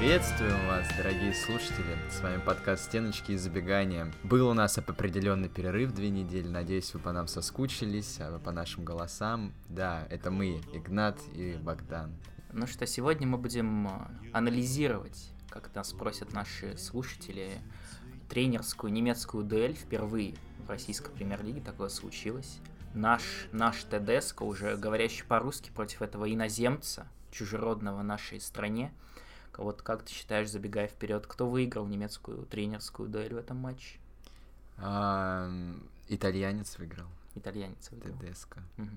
Приветствуем вас, дорогие слушатели. С вами подкаст «Стеночки и забегания». Был у нас определенный перерыв две недели. Надеюсь, вы по нам соскучились, а по нашим голосам. Да, это мы, Игнат и Богдан. Ну что, сегодня мы будем э, анализировать, как нас просят наши слушатели, тренерскую немецкую дуэль впервые в российской премьер-лиге такое случилось. Наш, наш Тедеско, уже говорящий по-русски против этого иноземца, чужеродного нашей стране. Вот как ты считаешь, забегая вперед, кто выиграл немецкую тренерскую дуэль в этом матче? Итальянец выиграл. Итальянец выиграл. Тедеско. Угу.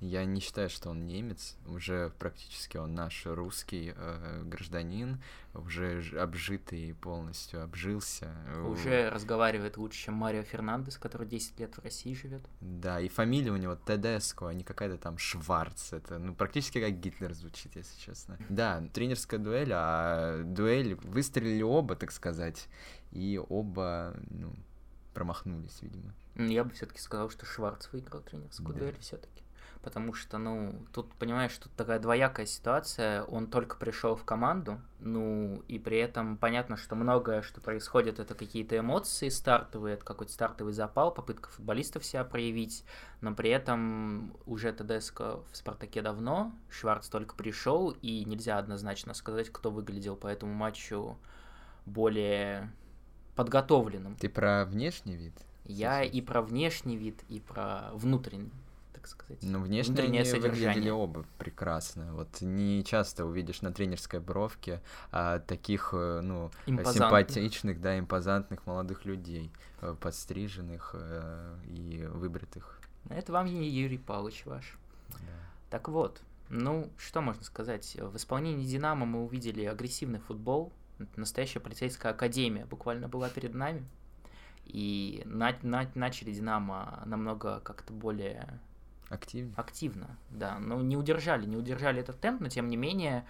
Я не считаю, что он немец, уже практически он наш русский э, гражданин, уже обжитый полностью, обжился. Уже разговаривает лучше, чем Марио Фернандес, который 10 лет в России живет. Да, и фамилия у него Тедеско, а не какая-то там Шварц. Это ну, практически как Гитлер звучит, если честно. Да, тренерская дуэль, а дуэль выстрелили оба, так сказать, и оба ну, промахнулись, видимо. Я бы все-таки сказал, что Шварц выиграл тренерскую да. дуэль все-таки потому что, ну, тут, понимаешь, тут такая двоякая ситуация, он только пришел в команду, ну, и при этом понятно, что многое, что происходит, это какие-то эмоции стартовые, это какой-то стартовый запал, попытка футболистов себя проявить, но при этом уже ТДСК в «Спартаке» давно, Шварц только пришел, и нельзя однозначно сказать, кто выглядел по этому матчу более подготовленным. Ты про внешний вид? Я и про внешний вид, и про внутренний сказать. Ну, внешне Внутреннее они содержание. выглядели оба прекрасно. Вот не часто увидишь на тренерской бровке а, таких, э, ну, симпатичных, да, импозантных молодых людей, э, подстриженных э, и выбритых. Это вам не Юрий Павлович ваш. Да. Так вот, ну, что можно сказать? В исполнении «Динамо» мы увидели агрессивный футбол, настоящая полицейская академия буквально была перед нами. И на, на, начали Динамо намного как-то более Активно. Активно, да. Но не удержали, не удержали этот темп, но тем не менее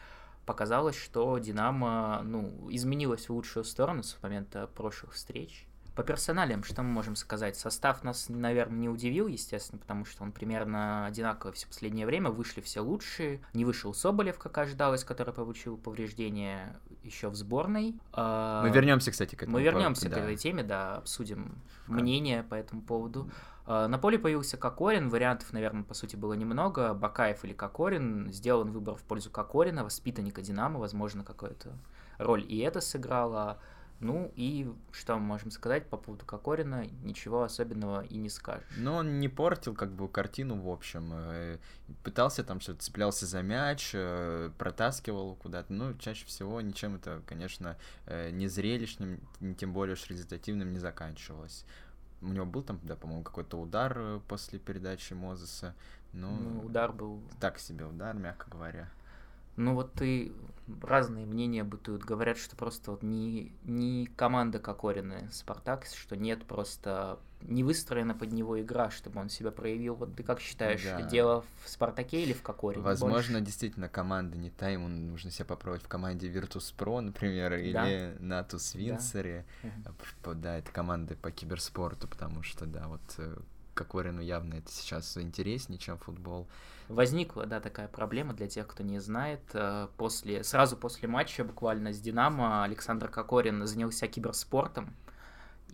показалось, что Динамо ну, изменилось в лучшую сторону с момента прошлых встреч. По персоналиям, что мы можем сказать? Состав нас, наверное, не удивил, естественно, потому что он примерно одинаковый все последнее время. Вышли все лучшие. Не вышел Соболев, как ожидалось, который получил повреждение еще в сборной. А, мы вернемся, кстати, к этому. Мы вернемся да. к этой теме, да, обсудим как? мнение по этому поводу. А, на поле появился Кокорин, вариантов, наверное, по сути было немного. Бакаев или Кокорин. Сделан выбор в пользу Кокорина, воспитанника Динамо, возможно, какую-то роль и это сыграло. Ну и что мы можем сказать по поводу Кокорина? Ничего особенного и не скажешь. Ну, он не портил как бы картину в общем. Э, пытался там что-то, цеплялся за мяч, э, протаскивал куда-то. Ну, чаще всего ничем это, конечно, э, не зрелищным, тем более уж результативным не заканчивалось. У него был там, да, по-моему, какой-то удар э, после передачи Мозеса. Но ну, удар был... Так себе удар, мягко говоря. Ну вот ты разные мнения бытуют. Говорят, что просто вот не, не команда Кокорина Спартак, что нет просто не выстроена под него игра, чтобы он себя проявил. Вот ты как считаешь, да. дело в Спартаке или в Кокорине? Возможно, больше? действительно, команда не та, ему нужно себя попробовать в команде Virtus.pro, например, да. или Натус Винсере. Да. да, это команды по киберспорту, потому что, да, вот э, Кокорину явно это сейчас интереснее, чем футбол. Возникла, да, такая проблема для тех, кто не знает. Э, после, сразу после матча буквально с «Динамо» Александр Кокорин занялся киберспортом.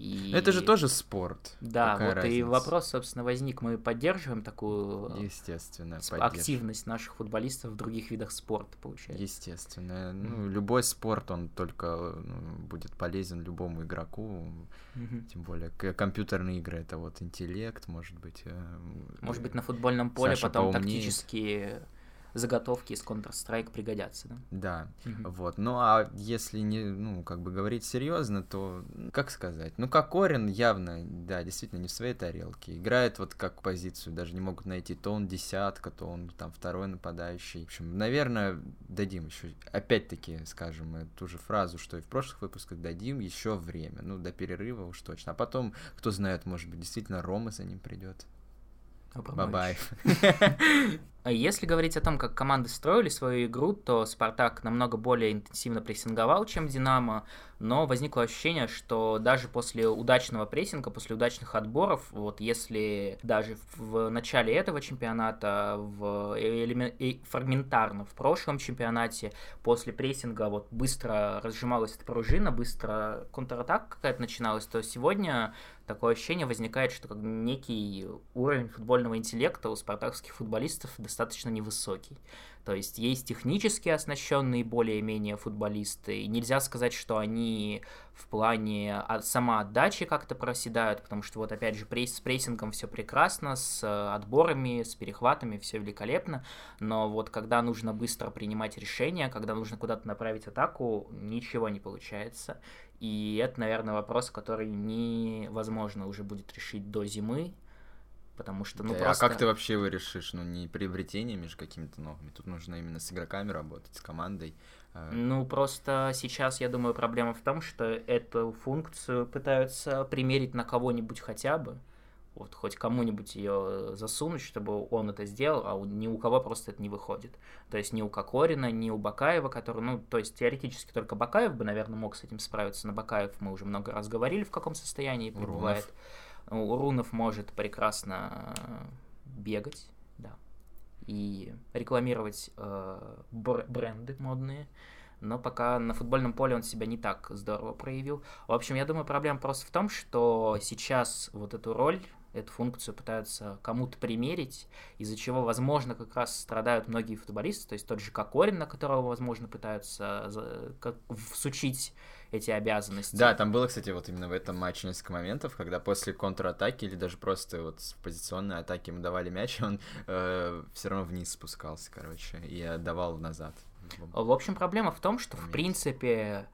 И... Это же тоже спорт. Да, Какая вот разница? и вопрос, собственно, возник. Мы поддерживаем такую Естественно, активность наших футболистов в других видах спорта, получается. Естественно. Mm-hmm. Ну, любой спорт, он только ну, будет полезен любому игроку. Mm-hmm. Тем более компьютерные игры это вот интеллект, может быть. Э, может быть, на футбольном поле Саша потом поумнеет. тактические заготовки из Counter-Strike пригодятся, да? Да, угу. вот. Ну, а если не, ну, как бы говорить серьезно, то, как сказать, ну, как Орин явно, да, действительно не в своей тарелке. Играет вот как позицию, даже не могут найти, то он десятка, то он там второй нападающий. В общем, наверное, дадим еще, опять-таки, скажем, ту же фразу, что и в прошлых выпусках, дадим еще время, ну, до перерыва уж точно. А потом, кто знает, может быть, действительно Рома за ним придет. Бабаев. А если говорить о том, как команды строили свою игру, то Спартак намного более интенсивно прессинговал, чем Динамо, но возникло ощущение, что даже после удачного прессинга, после удачных отборов, вот если даже в начале этого чемпионата, в фрагментарно в прошлом чемпионате, после прессинга вот быстро разжималась эта пружина, быстро контратака какая-то начиналась, то сегодня такое ощущение возникает, что как некий уровень футбольного интеллекта у спартакских футболистов достаточно невысокий. То есть есть технически оснащенные более-менее футболисты, и нельзя сказать, что они в плане а, самоотдачи как-то проседают, потому что вот опять же пресс, с прессингом все прекрасно, с э, отборами, с перехватами все великолепно, но вот когда нужно быстро принимать решения, когда нужно куда-то направить атаку, ничего не получается. И это, наверное, вопрос, который невозможно уже будет решить до зимы, потому что, ну, да, просто... А как ты вообще его решишь? Ну, не приобретениями же какими-то новыми. Тут нужно именно с игроками работать, с командой. А. Ну, просто сейчас, я думаю, проблема в том, что эту функцию пытаются примерить на кого-нибудь хотя бы. Вот, хоть кому-нибудь ее засунуть, чтобы он это сделал, а ни у кого просто это не выходит. То есть ни у Кокорина, ни у Бакаева, который, ну, то есть теоретически только Бакаев бы, наверное, мог с этим справиться. На Бакаев мы уже много раз говорили, в каком состоянии пребывает. Урунов. Урунов может прекрасно э, бегать, да, и рекламировать э, бренды модные, но пока на футбольном поле он себя не так здорово проявил. В общем, я думаю, проблема просто в том, что сейчас вот эту роль эту функцию пытаются кому-то примерить, из-за чего, возможно, как раз страдают многие футболисты, то есть тот же Кокорин, на которого, возможно, пытаются всучить эти обязанности. Да, там было, кстати, вот именно в этом матче несколько моментов, когда после контратаки или даже просто вот в позиционной атаке ему давали мяч, и он э, все равно вниз спускался, короче, и отдавал назад. В общем, проблема в том, что, в принципе,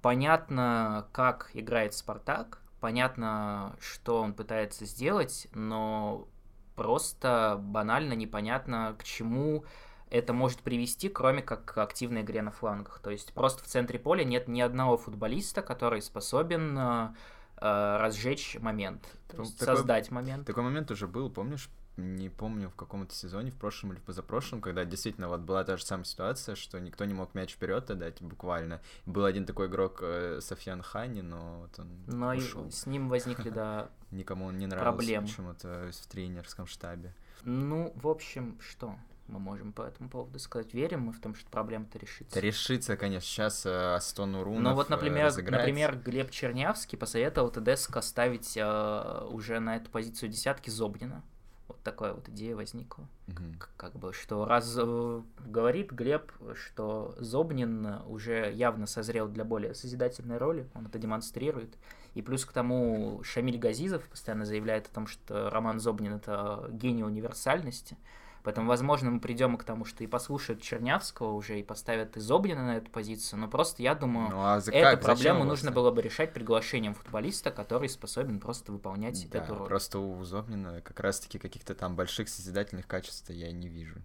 понятно, как играет Спартак, понятно, что он пытается сделать, но просто банально непонятно, к чему это может привести, кроме как к активной игре на флангах. То есть просто в центре поля нет ни одного футболиста, который способен э, э разжечь момент, такой, создать момент. Такой момент уже был, помнишь, не помню, в каком-то сезоне, в прошлом или в позапрошлом, когда действительно вот была та же самая ситуация, что никто не мог мяч вперед отдать буквально. Был один такой игрок э, Софьян Хани, но вот он Но ушел. с ним возникли, да, Никому он не нравился почему-то в тренерском штабе. Ну, в общем, что? Мы можем по этому поводу сказать. Верим мы в том, что проблема-то решится? Решится, конечно. Сейчас э, Астон Урунов Ну вот, например, э, например, Глеб Чернявский посоветовал ТДСК ставить э, уже на эту позицию десятки Зобнина. Вот такая вот идея возникла. Угу. Как, как бы, что раз э, говорит Глеб, что Зобнин уже явно созрел для более созидательной роли, он это демонстрирует. И плюс к тому Шамиль Газизов постоянно заявляет о том, что Роман Зобнин это гений универсальности. Поэтому, возможно, мы придем к тому, что и послушают Чернявского уже, и поставят Изобнина на эту позицию. Но просто я думаю, ну, а за эту проблему нужно было бы решать приглашением футболиста, который способен просто выполнять да, эту роль. Просто у Зобнина как раз-таки каких-то там больших созидательных качеств я не вижу.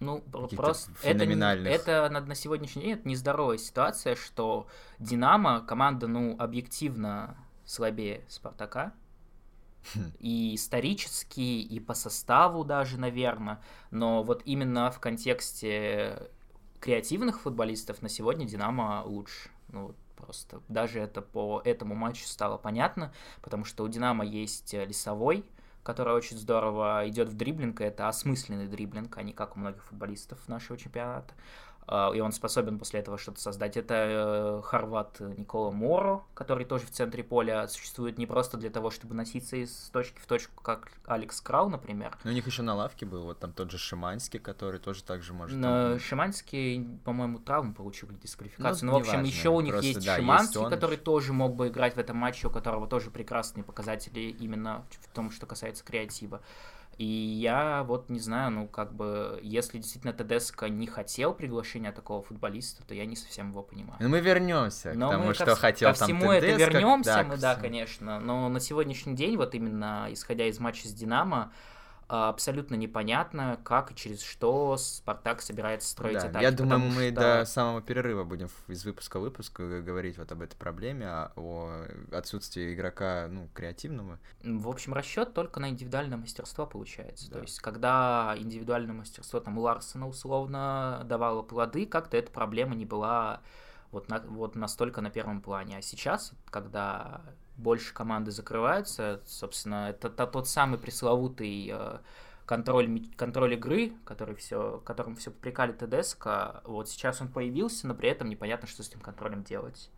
Ну, просто это, это на, на сегодняшний день это нездоровая ситуация, что Динамо, команда, ну, объективно слабее Спартака, и исторически, и по составу даже, наверное. Но вот именно в контексте креативных футболистов на сегодня Динамо лучше. Ну, просто даже это по этому матчу стало понятно, потому что у Динамо есть Лесовой, который очень здорово идет в дриблинг, это осмысленный дриблинг, а не как у многих футболистов нашего чемпионата. А, и он способен после этого что-то создать. Это э, хорват Никола Моро, который тоже в центре поля существует не просто для того, чтобы носиться из точки в точку, как Алекс Крау, например. Но у них еще на лавке был вот там тот же Шиманский, который тоже так же может... Но там... Шиманский, по-моему, травму получил или дисквалификацию. Ну, ну в общем, важно. еще у них просто, есть да, Шиманский, есть он... который тоже мог бы играть в этом матче, у которого тоже прекрасные показатели именно в том, что касается креатива. И я вот не знаю, ну как бы, если действительно Тедеско не хотел приглашения такого футболиста, то я не совсем его понимаю. Но мы вернемся к тому, что ко, хотел ко там всему Тедеско. это вернемся, да, мы, да, конечно. Но на сегодняшний день, вот именно исходя из матча с Динамо, абсолютно непонятно, как и через что Спартак собирается строить Да, атаки. я думаю, мы что- до самого перерыва будем из выпуска в выпуск э, говорить вот об этой проблеме, а- о отсутствии игрока, ну, креативного. В общем, расчет только на индивидуальное мастерство получается. Да. То есть, когда индивидуальное мастерство там у Ларсона условно давало плоды, как-то эта проблема не была вот, на- вот настолько на первом плане. А сейчас, когда больше команды закрываются, собственно, это, то- тот самый пресловутый э, контроль, контроль игры, который все, которым все попрекали ТДСК, вот сейчас он появился, но при этом непонятно, что с этим контролем делать.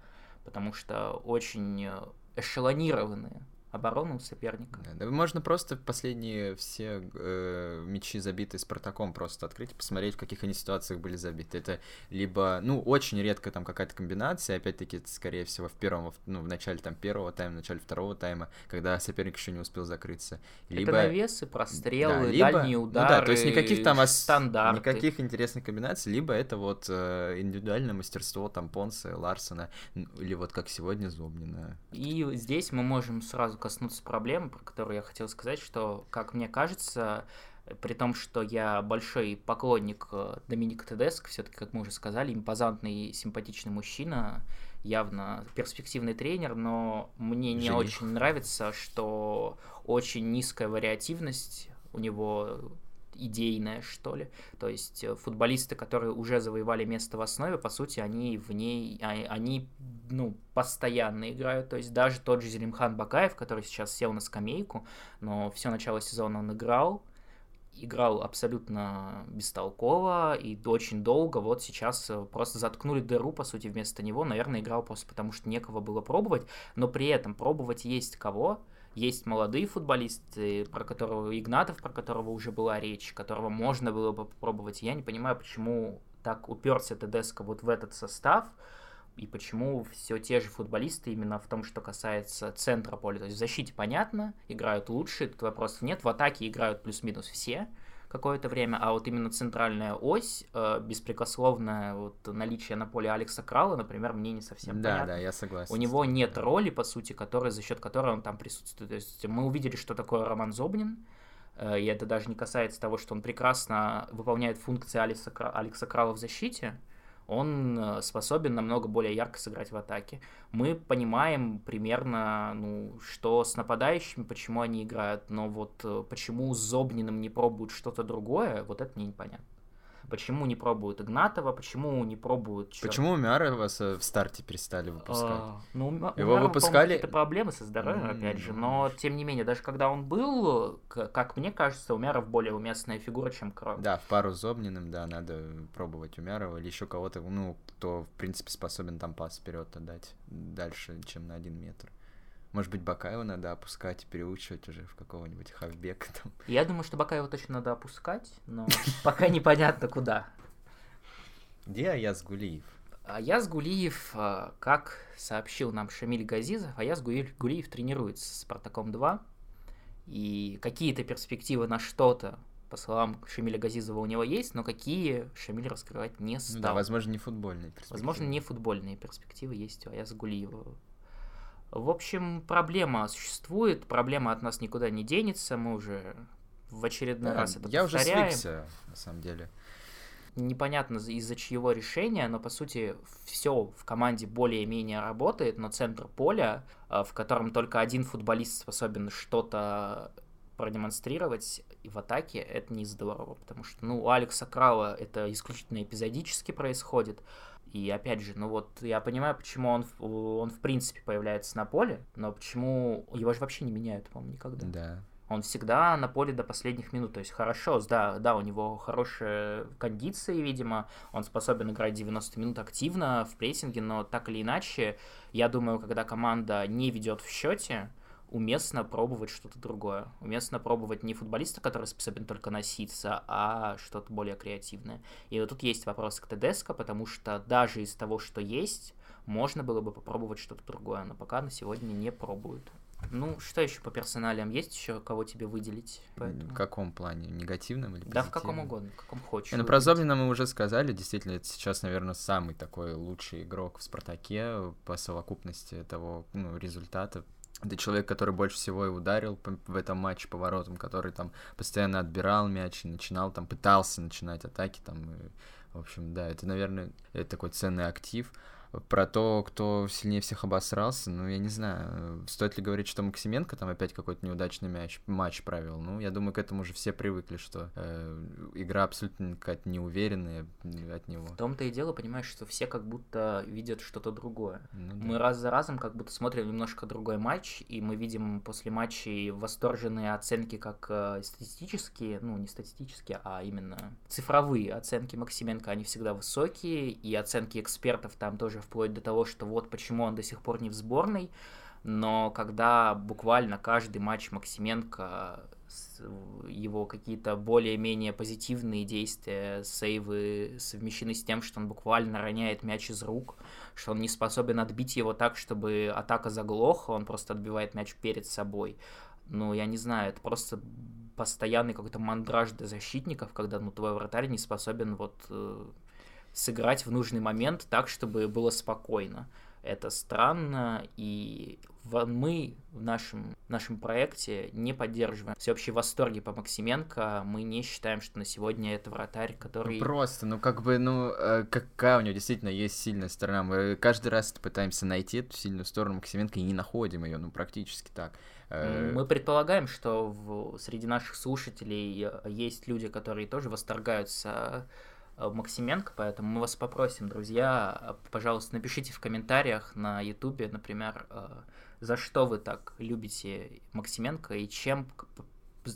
Потому что очень э, эшелонированные обороны у соперника. Да, да можно просто последние все э, мячи, забитые Спартаком, просто открыть и посмотреть, в каких они ситуациях были забиты. Это либо, ну, очень редко там какая-то комбинация, опять-таки, это, скорее всего, в первом, ну, в начале там первого тайма, в начале второго тайма, когда соперник еще не успел закрыться. Либо... Это навесы, прострелы, Да, либо- дальние ну удары, да, то есть никаких там ос- стандарты. никаких интересных комбинаций, либо это вот э, индивидуальное мастерство там Понса, Ларсона, или вот как сегодня Зобнина. И здесь мы можем сразу коснуться проблемы, про которую я хотел сказать, что, как мне кажется, при том, что я большой поклонник э, Доминика Тедеско, все-таки, как мы уже сказали, импозантный, симпатичный мужчина, явно перспективный тренер, но мне не Жених. очень нравится, что очень низкая вариативность у него идейная, что ли. То есть э, футболисты, которые уже завоевали место в основе, по сути, они в ней, а- они, ну, постоянно играют. То есть даже тот же Зелимхан Бакаев, который сейчас сел на скамейку, но все начало сезона он играл, играл абсолютно бестолково и очень долго. Вот сейчас э, просто заткнули дыру, по сути, вместо него. Наверное, играл просто потому, что некого было пробовать. Но при этом пробовать есть кого. Есть молодые футболисты, про которого Игнатов, про которого уже была речь, которого можно было бы попробовать. Я не понимаю, почему так уперся ТДСК вот в этот состав, и почему все те же футболисты именно в том, что касается центра поля. То есть в защите понятно, играют лучше, тут вопросов нет. В атаке играют плюс-минус все какое-то время, а вот именно центральная ось, э, беспрекословное вот наличие на поле Алекса Крала, например, мне не совсем да, понятно. да, я согласен. У него нет роли, по сути, которая, за счет которой он там присутствует. То есть мы увидели, что такое Роман Зобнин, э, и это даже не касается того, что он прекрасно выполняет функции Алекса, Алекса Крала в защите, он э, способен намного более ярко сыграть в атаке. Мы понимаем примерно, ну, что с нападающими, почему они играют, но вот э, почему с Зобниным не пробуют что-то другое, вот это мне непонятно. Почему не пробуют Игнатова, почему не пробуют... чёрт Почему Умярова в старте перестали выпускать? а, Ну, у Ма- у Его Мэрона, выпускали- какие-то проблемы со здоровьем, М. опять же, но тем не менее, даже когда он был, как мне кажется, Умяров более уместная фигура, чем Кров. Да, в пару с Зобниным, да, надо пробовать Умярова или еще кого-то, ну, кто, в принципе, способен там пас вперед отдать дальше, чем на один метр. Может быть, Бакаева надо опускать и переучивать уже в какого-нибудь хавбека там. Я думаю, что Бакаева точно надо опускать, но пока непонятно куда. Где Аяз Гулиев? Аяз Гулиев, а, как сообщил нам Шамиль Газизов, Аяз Гулиев, тренируется с Спартаком-2, и какие-то перспективы на что-то, по словам Шамиля Газизова, у него есть, но какие Шамиль раскрывать не стал. Да, возможно, не футбольный. Возможно, не футбольные перспективы есть у Аяза Гулиева. В общем, проблема существует, проблема от нас никуда не денется, мы уже в очередной раз это я уже повторяем. свыкся, на самом деле. Непонятно за- из-за чьего решения, но по сути все в команде более-менее работает, но центр поля, а, в котором только один футболист способен что-то продемонстрировать и в атаке, это не здорово, потому что, ну, у Алекса Крала это исключительно эпизодически происходит, и опять же, ну вот я понимаю, почему он, он в принципе появляется на поле, но почему его же вообще не меняют, по-моему, никогда. Да. Он всегда на поле до последних минут. То есть хорошо, да, да, у него хорошие кондиции, видимо. Он способен играть 90 минут активно в прессинге, но так или иначе, я думаю, когда команда не ведет в счете, уместно пробовать что-то другое. Уместно пробовать не футболиста, который способен только носиться, а что-то более креативное. И вот тут есть вопрос к Тедеско, потому что даже из того, что есть, можно было бы попробовать что-то другое, но пока на сегодня не пробуют. Ну, что еще по персоналиям? Есть еще кого тебе выделить? Поэтому- В каком плане? Негативном или Да, в каком позитивном? угодно, в каком хочешь. Ну про. Зобнина мы уже сказали, действительно, это сейчас, наверное, самый такой лучший игрок в Спартаке по совокупности того ну, результата. Это человек, который больше всего и ударил в этом матче поворотом, который там постоянно отбирал мяч и начинал там, пытался начинать атаки там. И, в общем, да, это, наверное, это такой ценный актив. Про то, кто сильнее всех обосрался, ну, я не знаю, стоит ли говорить, что Максименко там опять какой-то неудачный мяч, матч провел. Ну, я думаю, к этому уже все привыкли, что э, игра абсолютно какая-то неуверенная от него. В том-то и дело, понимаешь, что все как будто видят что-то другое. Ну, да. Мы раз за разом как будто смотрим немножко другой матч, и мы видим после матчей восторженные оценки как э, статистические, ну, не статистические, а именно цифровые оценки Максименко, они всегда высокие, и оценки экспертов там тоже вплоть до того, что вот почему он до сих пор не в сборной, но когда буквально каждый матч Максименко его какие-то более-менее позитивные действия, сейвы совмещены с тем, что он буквально роняет мяч из рук, что он не способен отбить его так, чтобы атака заглохла, он просто отбивает мяч перед собой. Ну, я не знаю, это просто постоянный какой-то мандраж для защитников, когда ну, твой вратарь не способен вот э, сыграть в нужный момент так, чтобы было спокойно. Это странно, и мы в нашем, нашем проекте не поддерживаем всеобщие восторги по Максименко. Мы не считаем, что на сегодня это вратарь, который... Ну, просто, ну как бы, ну э, какая у него действительно есть сильная сторона. Мы каждый раз пытаемся найти эту сильную сторону Максименко и не находим ее, ну практически так. Э, мы предполагаем, что в, среди наших слушателей э, есть люди, которые тоже восторгаются Максименко, поэтому мы вас попросим, друзья, пожалуйста, напишите в комментариях на ютубе, например, э, за что вы так любите Максименко и чем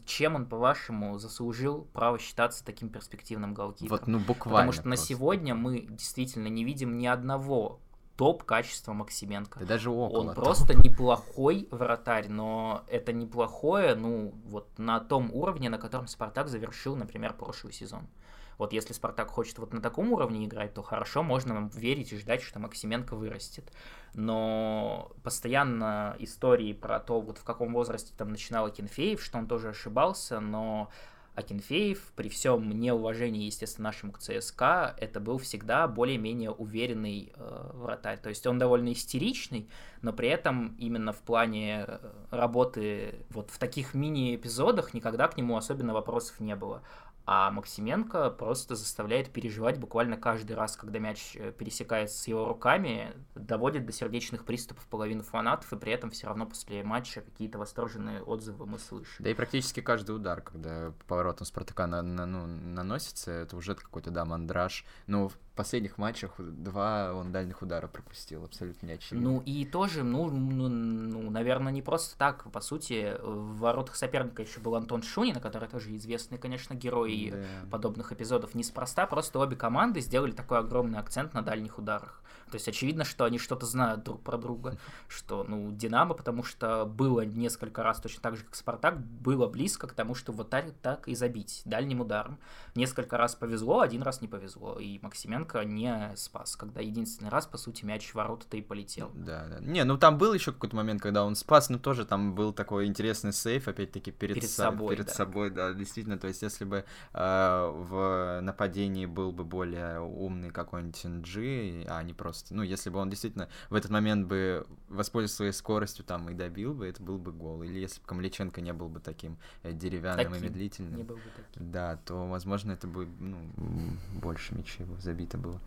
чем он, по-вашему, заслужил право считаться таким перспективным голкипером. Вот, ну, буквально. Потому что просто. на сегодня мы действительно не видим ни одного топ качества Максименко. Да даже около. Он просто неплохой вратарь, но это неплохое, ну, вот на том уровне, на котором Спартак завершил, например, прошлый сезон. Вот если Спартак хочет вот на таком уровне играть, то хорошо, можно верить и ждать, что Максименко вырастет. Но постоянно истории про то, вот в каком возрасте там начинал Акинфеев, что он тоже ошибался, но Акинфеев, при всем неуважении, естественно, нашему к ЦСКА, это был всегда более-менее уверенный э, вратарь. То есть он довольно истеричный, но при этом именно в плане э, работы вот в таких мини-эпизодах никогда к нему особенно вопросов не было. А Максименко просто заставляет переживать буквально каждый раз, когда мяч э, пересекается с его руками, доводит до сердечных приступов половину фанатов, и при этом все равно после матча какие-то восторженные отзывы мы слышим. Да и практически каждый удар, когда поворотом Спартака на, на, ну, наносится, это уже какой-то, да, мандраж. Ну, последних матчах два он дальних удара пропустил, абсолютно не очевидно. Ну и тоже, ну, ну, ну, наверное, не просто так. По сути, в воротах соперника еще был Антон Шунин, который тоже известный, конечно, герой да. подобных эпизодов. Неспроста, просто обе команды сделали такой огромный акцент на дальних ударах. То есть очевидно, что они что-то знают друг про друга, что, ну, Динамо, потому что было несколько раз точно так же, как Спартак, было близко к тому, что вот так, так и забить дальним ударом. Несколько раз повезло, один раз не повезло, и Максименко не спас, когда единственный раз, по сути, мяч в ворота-то и полетел. Да, да. Не, ну там был еще какой-то момент, когда он спас, но тоже там был такой интересный сейф, опять-таки, перед, перед собой. Перед да. собой, да, действительно, то есть если бы э, в нападении был бы более умный какой-нибудь NG, а не просто просто. Ну, если бы он действительно в этот момент бы воспользовался своей скоростью там и добил бы, это был бы гол. Или если бы Камличенко не был бы таким э, деревянным таким. и медлительным. Не был бы таким. Да, то, возможно, это бы ну, больше мячей забито было.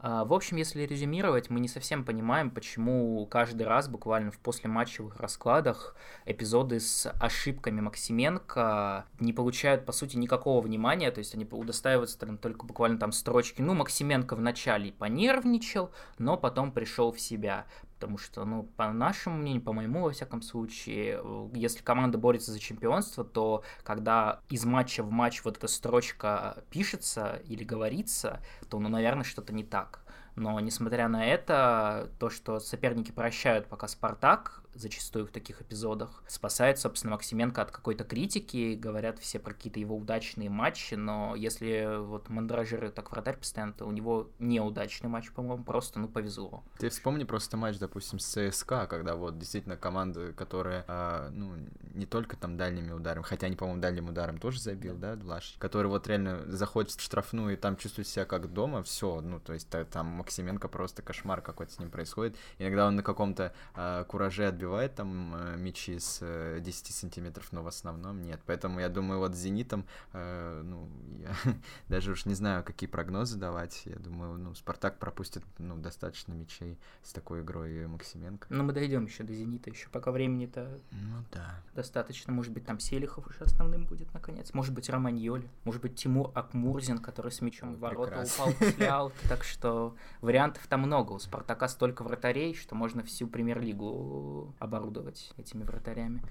А, в общем, если резюмировать, мы не совсем понимаем, почему каждый раз буквально в послематчевых раскладах эпизоды с ошибками Максименко не получают, по сути, никакого внимания, то есть они удостаиваются там, только буквально там строчки. Ну, Максименко вначале понервничал, но потом пришел в себя. Потому что, ну, по нашему мнению, по моему, во всяком случае, если команда борется за чемпионство, то когда из матча в матч вот эта строчка пишется или говорится, то, ну, наверное, что-то не так. Но, несмотря на это, то, что соперники прощают пока Спартак, зачастую в таких эпизодах. Спасает, собственно, Максименко от какой-то критики, говорят все про какие-то его удачные матчи, но если вот мандражиры так вратарь постоянно, то у него неудачный матч, по-моему, просто, ну, повезло. Ты вспомни просто матч, допустим, с ЦСКА, когда вот действительно команда, которая, а, ну, не только там дальними ударами, хотя они, по-моему, дальним ударом тоже забил, да, Влаш, который вот реально заходит в штрафную и там чувствует себя как дома, все, ну, то есть там Максименко просто кошмар какой-то с ним происходит. Иногда он на каком-то э, кураже отбивает там э, мячи с э, 10 сантиметров, но в основном нет. Поэтому я думаю, вот с «Зенитом», э, ну, я даже уж не знаю, какие прогнозы давать. Я думаю, ну, «Спартак» пропустит, ну, достаточно мячей с такой игрой Максименко. Ну, мы дойдем еще до «Зенита», еще пока времени-то ну, да. достаточно. Может быть, там Селихов уже основным будет, наконец. Может быть, Романьоли. Может быть, Тимур Акмурзин, который с мячом в ворота Прекрасно. упал после. Так что вариантов там много. У «Спартака» столько вратарей, что можно всю премьер-лигу оборудовать этими вратарями.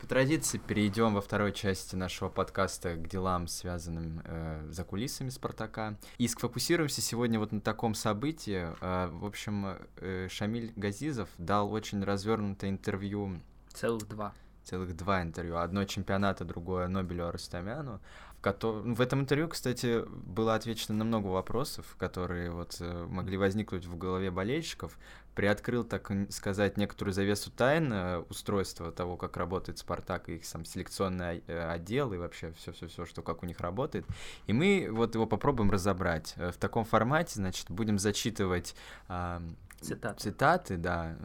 По традиции перейдем во второй части нашего подкаста к делам, связанным э, за кулисами Спартака. И сфокусируемся сегодня вот на таком событии. Э, в общем, э, Шамиль Газизов дал очень развернутое интервью. Целых два. Целых два интервью. Одно чемпионата, другое Нобелю Арустамяну. В этом интервью, кстати, было отвечено на много вопросов, которые вот э, могли возникнуть в голове болельщиков. Приоткрыл, так сказать, некоторую завесу тайн э, устройства того, как работает Спартак, их сам селекционный э, отдел и вообще все-все-все, что как у них работает. И мы вот его попробуем разобрать. В таком формате, значит, будем зачитывать э, цитаты. цитаты, да,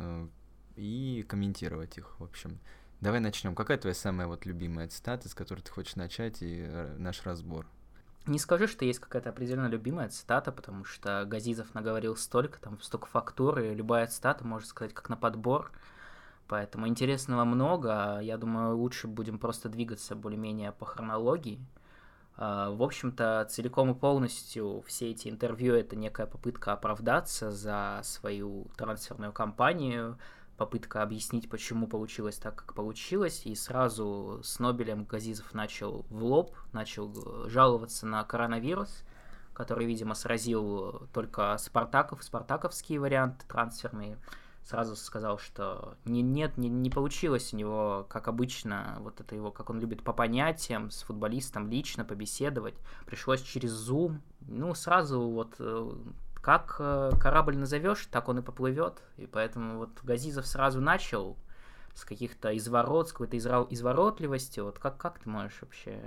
и комментировать их, в общем. Давай начнем. Какая твоя самая вот любимая цитата, с которой ты хочешь начать и э, наш разбор? Не скажу, что есть какая-то определенно любимая цитата, потому что Газизов наговорил столько, там столько фактур, и любая цитата, можно сказать, как на подбор. Поэтому интересного много. Я думаю, лучше будем просто двигаться более-менее по хронологии. А, в общем-то, целиком и полностью все эти интервью — это некая попытка оправдаться за свою трансферную кампанию, попытка объяснить, почему получилось так, как получилось, и сразу с Нобелем Газизов начал в лоб, начал э, жаловаться на коронавирус, который, видимо, сразил только Спартаков, спартаковские варианты трансферные. Сразу сказал, что не, нет, не, не получилось у него, как обычно, вот это его, как он любит по понятиям, с футболистом лично побеседовать. Пришлось через Zoom. Ну, сразу вот э, как э, корабль назовешь, так он и поплывет. И поэтому вот Газизов сразу начал с каких-то изворот, с какой-то изворотливости. Вот как, как ты можешь вообще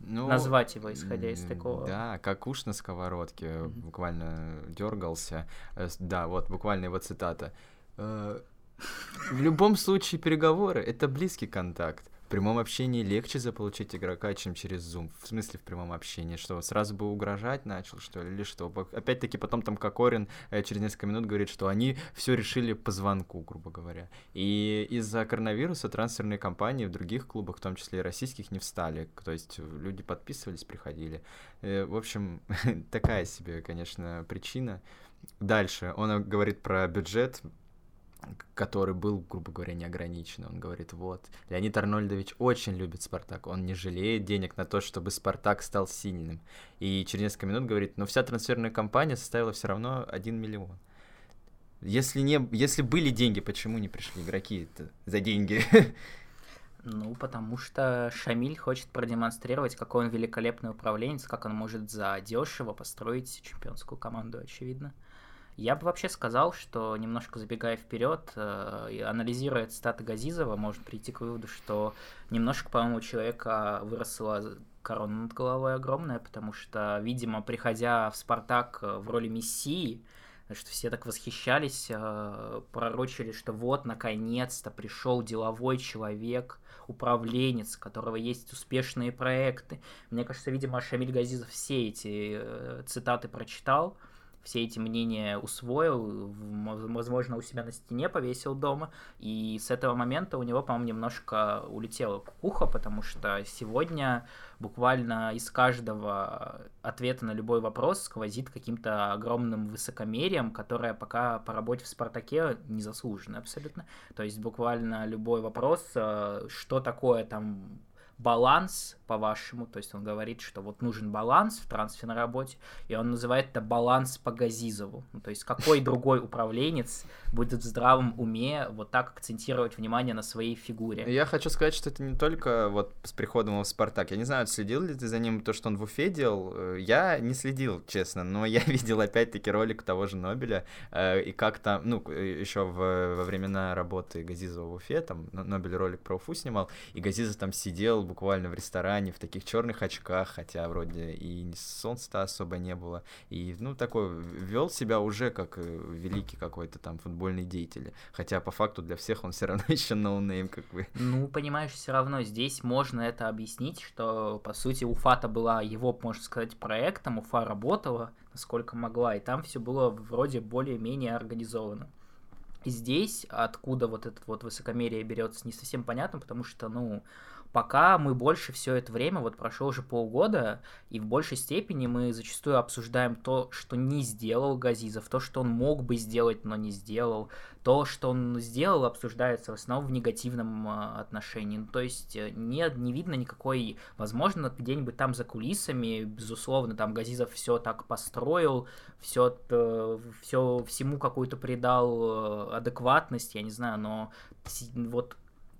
ну, назвать его, исходя из такого. Да, как уж на сковородке, mm-hmm. буквально дергался. Э, да, вот буквально его цитата. «Э, в любом случае переговоры это близкий контакт. В прямом общении легче заполучить игрока, чем через Zoom. В смысле в прямом общении? Что, сразу бы угрожать начал, что ли, или что? Опять-таки потом там Кокорин э, через несколько минут говорит, что они все решили по звонку, грубо говоря. И из-за коронавируса трансферные компании в других клубах, в том числе и российских, не встали. То есть люди подписывались, приходили. Э, в общем, такая себе, конечно, причина. Дальше он говорит про бюджет который был, грубо говоря, неограничен. Он говорит, вот, Леонид Арнольдович очень любит Спартак, он не жалеет денег на то, чтобы Спартак стал сильным. И через несколько минут говорит, но вся трансферная кампания составила все равно 1 миллион. Если, не, если были деньги, почему не пришли игроки за деньги? Ну, потому что Шамиль хочет продемонстрировать, какой он великолепный управленец, как он может за дешево построить чемпионскую команду, очевидно. Я бы вообще сказал, что немножко забегая вперед, э, анализируя цитаты Газизова, можно прийти к выводу, что немножко, по-моему, у человека выросла корона над головой огромная, потому что, видимо, приходя в «Спартак» в роли мессии, что все так восхищались, э, пророчили, что вот, наконец-то пришел деловой человек, управленец, у которого есть успешные проекты. Мне кажется, видимо, Шамиль Газизов все эти э, цитаты прочитал, все эти мнения усвоил, возможно, у себя на стене повесил дома, и с этого момента у него, по-моему, немножко улетела кукуха, потому что сегодня буквально из каждого ответа на любой вопрос сквозит каким-то огромным высокомерием, которое пока по работе в «Спартаке» не заслужено абсолютно. То есть буквально любой вопрос, э, что такое там баланс, по-вашему, то есть он говорит, что вот нужен баланс в трансферной работе, и он называет это баланс по Газизову. Ну, то есть какой другой управленец будет в здравом уме вот так акцентировать внимание на своей фигуре? Я хочу сказать, что это не только вот с приходом его в Спартак. Я не знаю, следил ли ты за ним, то, что он в Уфе делал. Э, я не следил, честно, но я видел опять-таки ролик того же Нобеля, э, и как там, ну, еще в, во времена работы Газизова в Уфе, там Нобель ролик про Уфу снимал, и Газизов там сидел буквально в ресторане в таких черных очках, хотя вроде и солнца-то особо не было. И, ну, такой, вел себя уже как э, великий какой-то там футбольный деятель. Хотя, по факту, для всех он все равно еще ноунейм, как бы. Ну, понимаешь, все равно здесь можно это объяснить, что, по сути, Уфа-то была его, можно сказать, проектом, Уфа работала, насколько могла, и там все было вроде более-менее организовано. И здесь, откуда вот этот вот высокомерие берется, не совсем понятно, потому что, ну, пока мы больше все это время, вот прошло уже полгода, и в большей степени мы зачастую обсуждаем то, что не сделал Газизов, то, что он мог бы сделать, но не сделал, то, что он сделал, обсуждается в основном в негативном а, отношении. Ну, то есть э, не, не видно никакой, возможно, где-нибудь там за кулисами, безусловно, там Газизов все так построил, все, все всему какую-то придал э, адекватность, я не знаю, но вот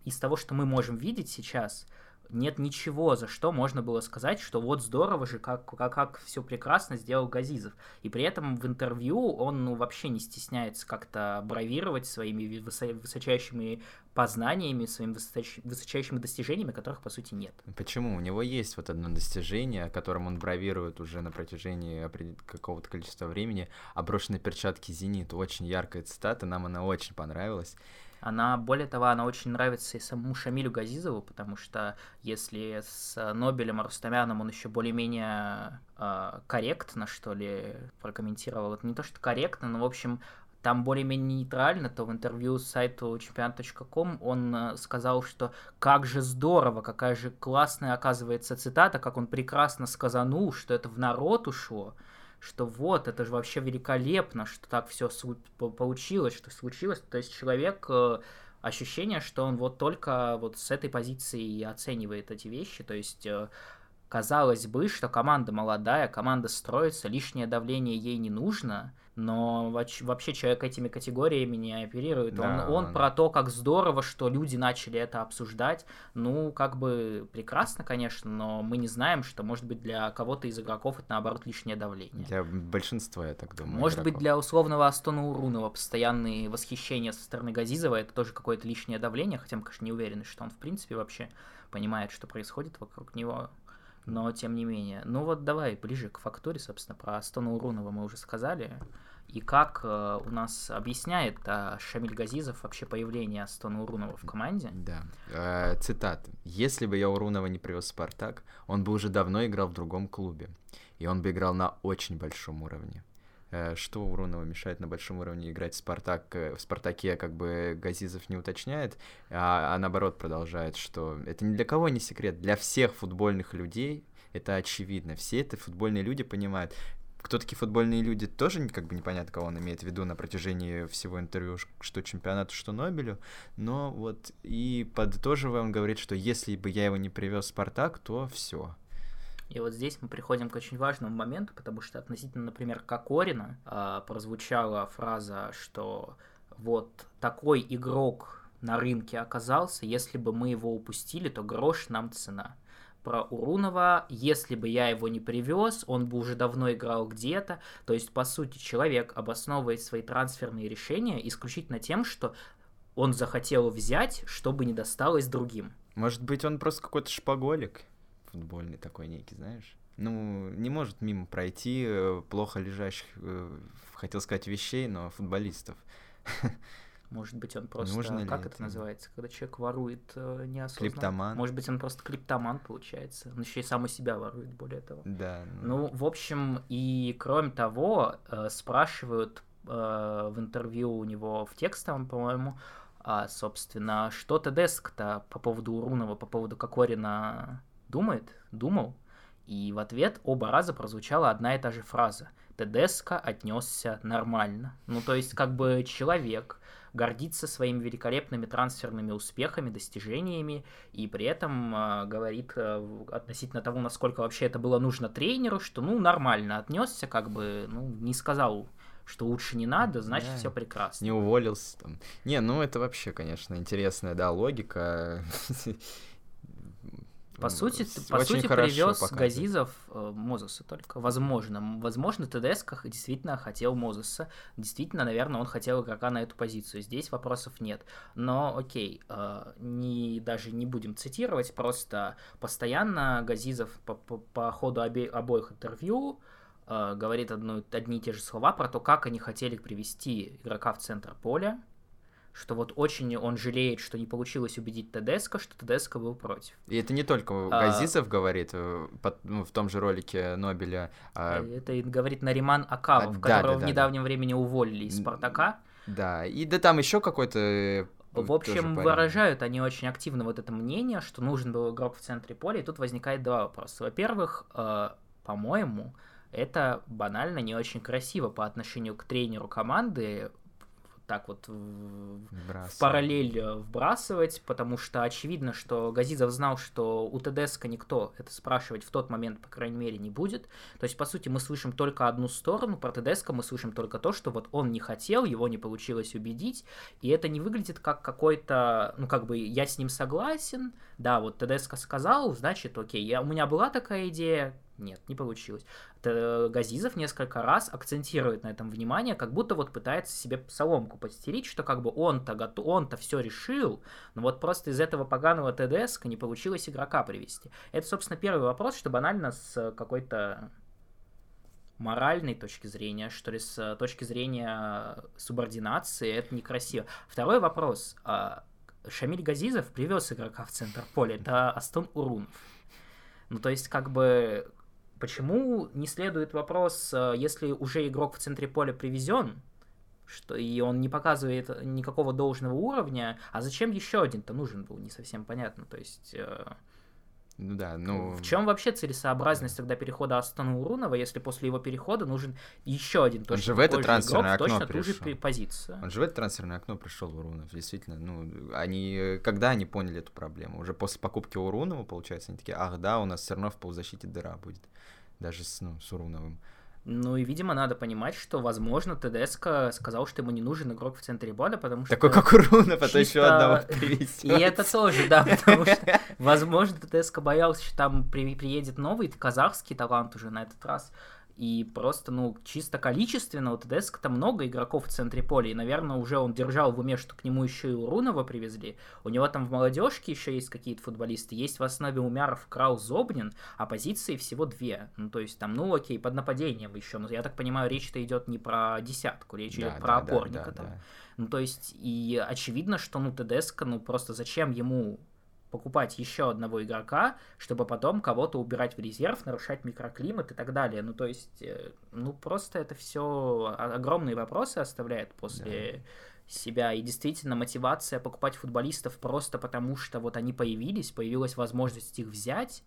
из того, что мы можем видеть сейчас, нет ничего, за что можно было сказать, что вот здорово же, как, как, как все прекрасно сделал Газизов. И при этом в интервью он ну, вообще не стесняется как-то бравировать своими высочайшими познаниями, своими высоч... высочайшими достижениями, которых, по сути, нет. Почему? У него есть вот одно достижение, о котором он бравирует уже на протяжении какого-то количества времени. Оброшенные перчатки «Зенит». Очень яркая цитата, нам она очень понравилась. Она, более того, она очень нравится и самому Шамилю Газизову, потому что если с Нобелем Рустамяном он еще более-менее э, корректно, что ли, прокомментировал, это не то, что корректно, но, в общем, там более-менее нейтрально, то в интервью сайту чемпионат.ком он э, сказал, что как же здорово, какая же классная оказывается цитата, как он прекрасно сказанул, что это в народ ушло, что вот, это же вообще великолепно, что так все получилось, что случилось. То есть человек э, ощущение, что он вот только вот с этой позиции оценивает эти вещи, то есть э, казалось бы, что команда молодая, команда строится, лишнее давление ей не нужно, но вообще человек этими категориями не оперирует. Да, он, он да. про то, как здорово, что люди начали это обсуждать. Ну, как бы прекрасно, конечно, но мы не знаем, что, может быть, для кого-то из игроков это, наоборот, лишнее давление. Для большинства, я так думаю. Может игроков. быть, для условного Астона Урунова постоянные восхищения со стороны Газизова это тоже какое-то лишнее давление, хотя мы, конечно, не уверены, что он, в принципе, вообще понимает, что происходит вокруг него но тем не менее. Ну вот давай ближе к фактуре, собственно, про Астона Урунова мы уже сказали и как э, у нас объясняет э, Шамиль Газизов вообще появление Астона Урунова в команде. Да. Э, цитата. «Если бы я Урунова не привез в «Спартак», он бы уже давно играл в другом клубе, и он бы играл на очень большом уровне. Э, что Урунова мешает на большом уровне играть в Спартак, э, в Спартаке, как бы Газизов не уточняет, а, а наоборот продолжает, что это ни для кого не секрет, для всех футбольных людей это очевидно. Все это футбольные люди понимают кто такие футбольные люди, тоже как бы непонятно, кого он имеет в виду на протяжении всего интервью, что чемпионату, что Нобелю, но вот и подытоживая, он говорит, что если бы я его не привез в Спартак, то все. И вот здесь мы приходим к очень важному моменту, потому что относительно, например, Кокорина э, прозвучала фраза, что вот такой игрок на рынке оказался, если бы мы его упустили, то грош нам цена про Урунова, если бы я его не привез, он бы уже давно играл где-то. То есть, по сути, человек обосновывает свои трансферные решения исключительно тем, что он захотел взять, чтобы не досталось другим. Может быть, он просто какой-то шпаголик футбольный такой некий, знаешь? Ну, не может мимо пройти э, плохо лежащих, э, хотел сказать, вещей, но футболистов. Может быть, он просто... Нужно как это, это называется? Когда человек ворует э, неосознанно. Клиптоман. Может быть, он просто клиптоман, получается. Он еще и сам у себя ворует, более того. Да. Ну, ну в общем, и кроме того, э, спрашивают э, в интервью у него в текстовом, по-моему, а, собственно, что Тедеск-то по поводу Урунова, по поводу Кокорина думает, думал. И в ответ оба раза прозвучала одна и та же фраза. Тедеско отнесся нормально. Ну, то есть, как бы человек, гордится своими великолепными трансферными успехами, достижениями, и при этом э, говорит э, относительно того, насколько вообще это было нужно тренеру, что, ну, нормально отнесся, как бы, ну, не сказал что лучше не надо, значит, да. все прекрасно. Не уволился там. Не, ну это вообще, конечно, интересная, да, логика. По сути, по сути привез Газизов э, Мозеса только. Возможно. Возможно, ТДСК действительно хотел Мозеса. Действительно, наверное, он хотел игрока на эту позицию. Здесь вопросов нет. Но, окей, э, не, даже не будем цитировать, просто постоянно Газизов по, по, по ходу обе, обоих интервью э, говорит одну, одни и те же слова про то, как они хотели привести игрока в центр поля, что вот очень он жалеет, что не получилось убедить Тедеско, что Тедеско был против. И это не только Газизов а... говорит э, под, ну, в том же ролике Нобеля. А... Это говорит Нариман Акавов, а, которого да, да, в недавнем да. времени уволили из Спартака. Да, и да там еще какой-то э, в общем, выражают они очень активно вот это мнение, что нужен был игрок в центре поля, и тут возникает два вопроса. Во-первых, э, по-моему, это банально не очень красиво по отношению к тренеру команды так вот в, параллель э, вбрасывать, потому что очевидно, что Газизов знал, что у ТДСК никто это спрашивать в тот момент, по крайней мере, не будет. То есть, по сути, мы слышим только одну сторону, про ТДСК мы слышим только то, что вот он не хотел, его не получилось убедить, и это не выглядит как какой-то, ну, как бы, я с ним согласен, да, вот ТДСК сказал, значит, окей, я, у меня была такая идея, нет, не получилось. Это Газизов несколько раз акцентирует на этом внимание, как будто вот пытается себе соломку подстерить, что как бы он-то готов, он-то все решил, но вот просто из этого поганого ТДС не получилось игрока привести. Это, собственно, первый вопрос, что банально с какой-то моральной точки зрения, что ли, с точки зрения субординации, это некрасиво. Второй вопрос. А, Шамиль Газизов привез игрока в центр поля, это Астон Урунов. Ну, то есть, как бы, Почему не следует вопрос, э, если уже игрок в центре поля привезен, что и он не показывает никакого должного уровня, а зачем еще один-то нужен был, не совсем понятно. То есть... Э, ну да, ну... В чем вообще целесообразность тогда перехода Астана Урунова, если после его перехода нужен еще один точно Он же в это трансферное игрок, окно точно пришел. ту же позицию. Он же в это трансферное окно пришел Урунов, действительно. Ну, они, когда они поняли эту проблему? Уже после покупки Урунова, получается, они такие, ах да, у нас все равно в полузащите дыра будет даже с, ну, с Уруновым. Ну и, видимо, надо понимать, что, возможно, ТДСК сказал, что ему не нужен игрок в центре боля, потому что... Такой, как Урунов, а то еще одного привезет. И это тоже, да, потому что, возможно, ТДСК боялся, что там приедет новый казахский талант уже на этот раз, и просто, ну, чисто количественно у ТДСК-то много игроков в центре поля. И, наверное, уже он держал в уме, что к нему еще и Урунова привезли. У него там в молодежке еще есть какие-то футболисты. Есть в основе Умяров, Крау, Зобнин, а позиции всего две. Ну, то есть там, ну, окей, под нападением еще. Но я так понимаю, речь-то идет не про десятку, речь да, идет про да, опорника да, да, там. Да. Ну, то есть, и очевидно, что, ну, ТДСК, ну, просто зачем ему покупать еще одного игрока, чтобы потом кого-то убирать в резерв, нарушать микроклимат и так далее. Ну, то есть, э, ну, просто это все огромные вопросы оставляет после да. себя. И действительно, мотивация покупать футболистов просто потому, что вот они появились, появилась возможность их взять,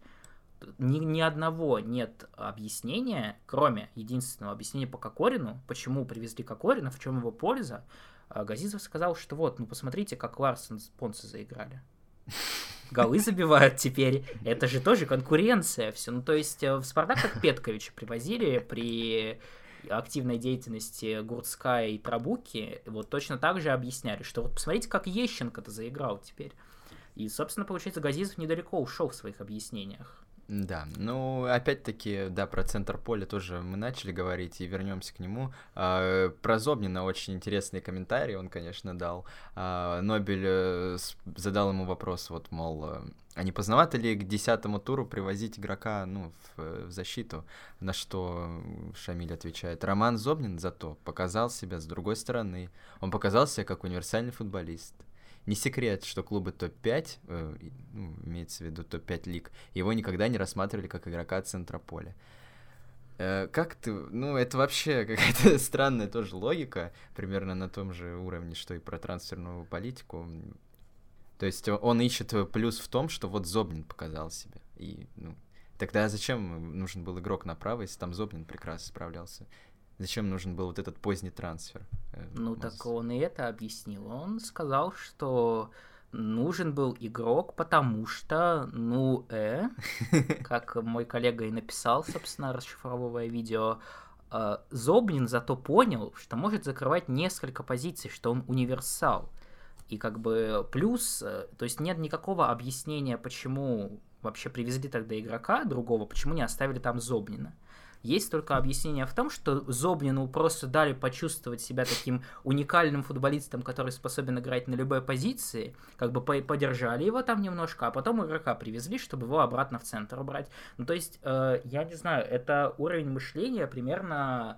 ни, ни одного нет объяснения, кроме единственного объяснения по Кокорину, почему привезли Кокорина, в чем его польза. А Газизов сказал, что вот, ну посмотрите, как Ларсон с Понце заиграли голы забивают теперь. Это же тоже конкуренция все. Ну, то есть э, в Спартак как Петковича привозили при активной деятельности Гурцка и Трабуки, вот точно так же объясняли, что вот посмотрите, как Ещенко-то заиграл теперь. И, собственно, получается, Газизов недалеко ушел в своих объяснениях. Да, ну, опять-таки, да, про центр поля тоже мы начали говорить, и вернемся к нему. А, про Зобнина очень интересный комментарий он, конечно, дал. А, Нобель э, задал ему вопрос, вот, мол, э, а не поздновато ли к десятому туру привозить игрока, ну, в, в защиту? На что Шамиль отвечает, Роман Зобнин зато показал себя с другой стороны. Он показал себя как универсальный футболист. Не секрет, что клубы топ-5, э, ну, имеется в виду топ-5 лиг, его никогда не рассматривали как игрока центра поля. Э, как ты... Ну, это вообще какая-то странная тоже логика, примерно на том же уровне, что и про трансферную политику. То есть он ищет плюс в том, что вот Зобнин показал себя. И, ну, тогда зачем нужен был игрок направо, если там Зобнин прекрасно справлялся? Зачем нужен был вот этот поздний трансфер? Э, ну, Мозес? так он и это объяснил. Он сказал, что нужен был игрок, потому что, ну, э, как мой коллега и написал, собственно, расшифровывая видео, э, Зобнин зато понял, что может закрывать несколько позиций, что он универсал. И как бы плюс, э, то есть нет никакого объяснения, почему вообще привезли тогда игрока другого, почему не оставили там Зобнина? Есть только объяснение в том, что Зобнину просто дали почувствовать себя таким уникальным футболистом, который способен играть на любой позиции, как бы подержали его там немножко, а потом игрока привезли, чтобы его обратно в центр убрать. Ну, то есть, э, я не знаю, это уровень мышления примерно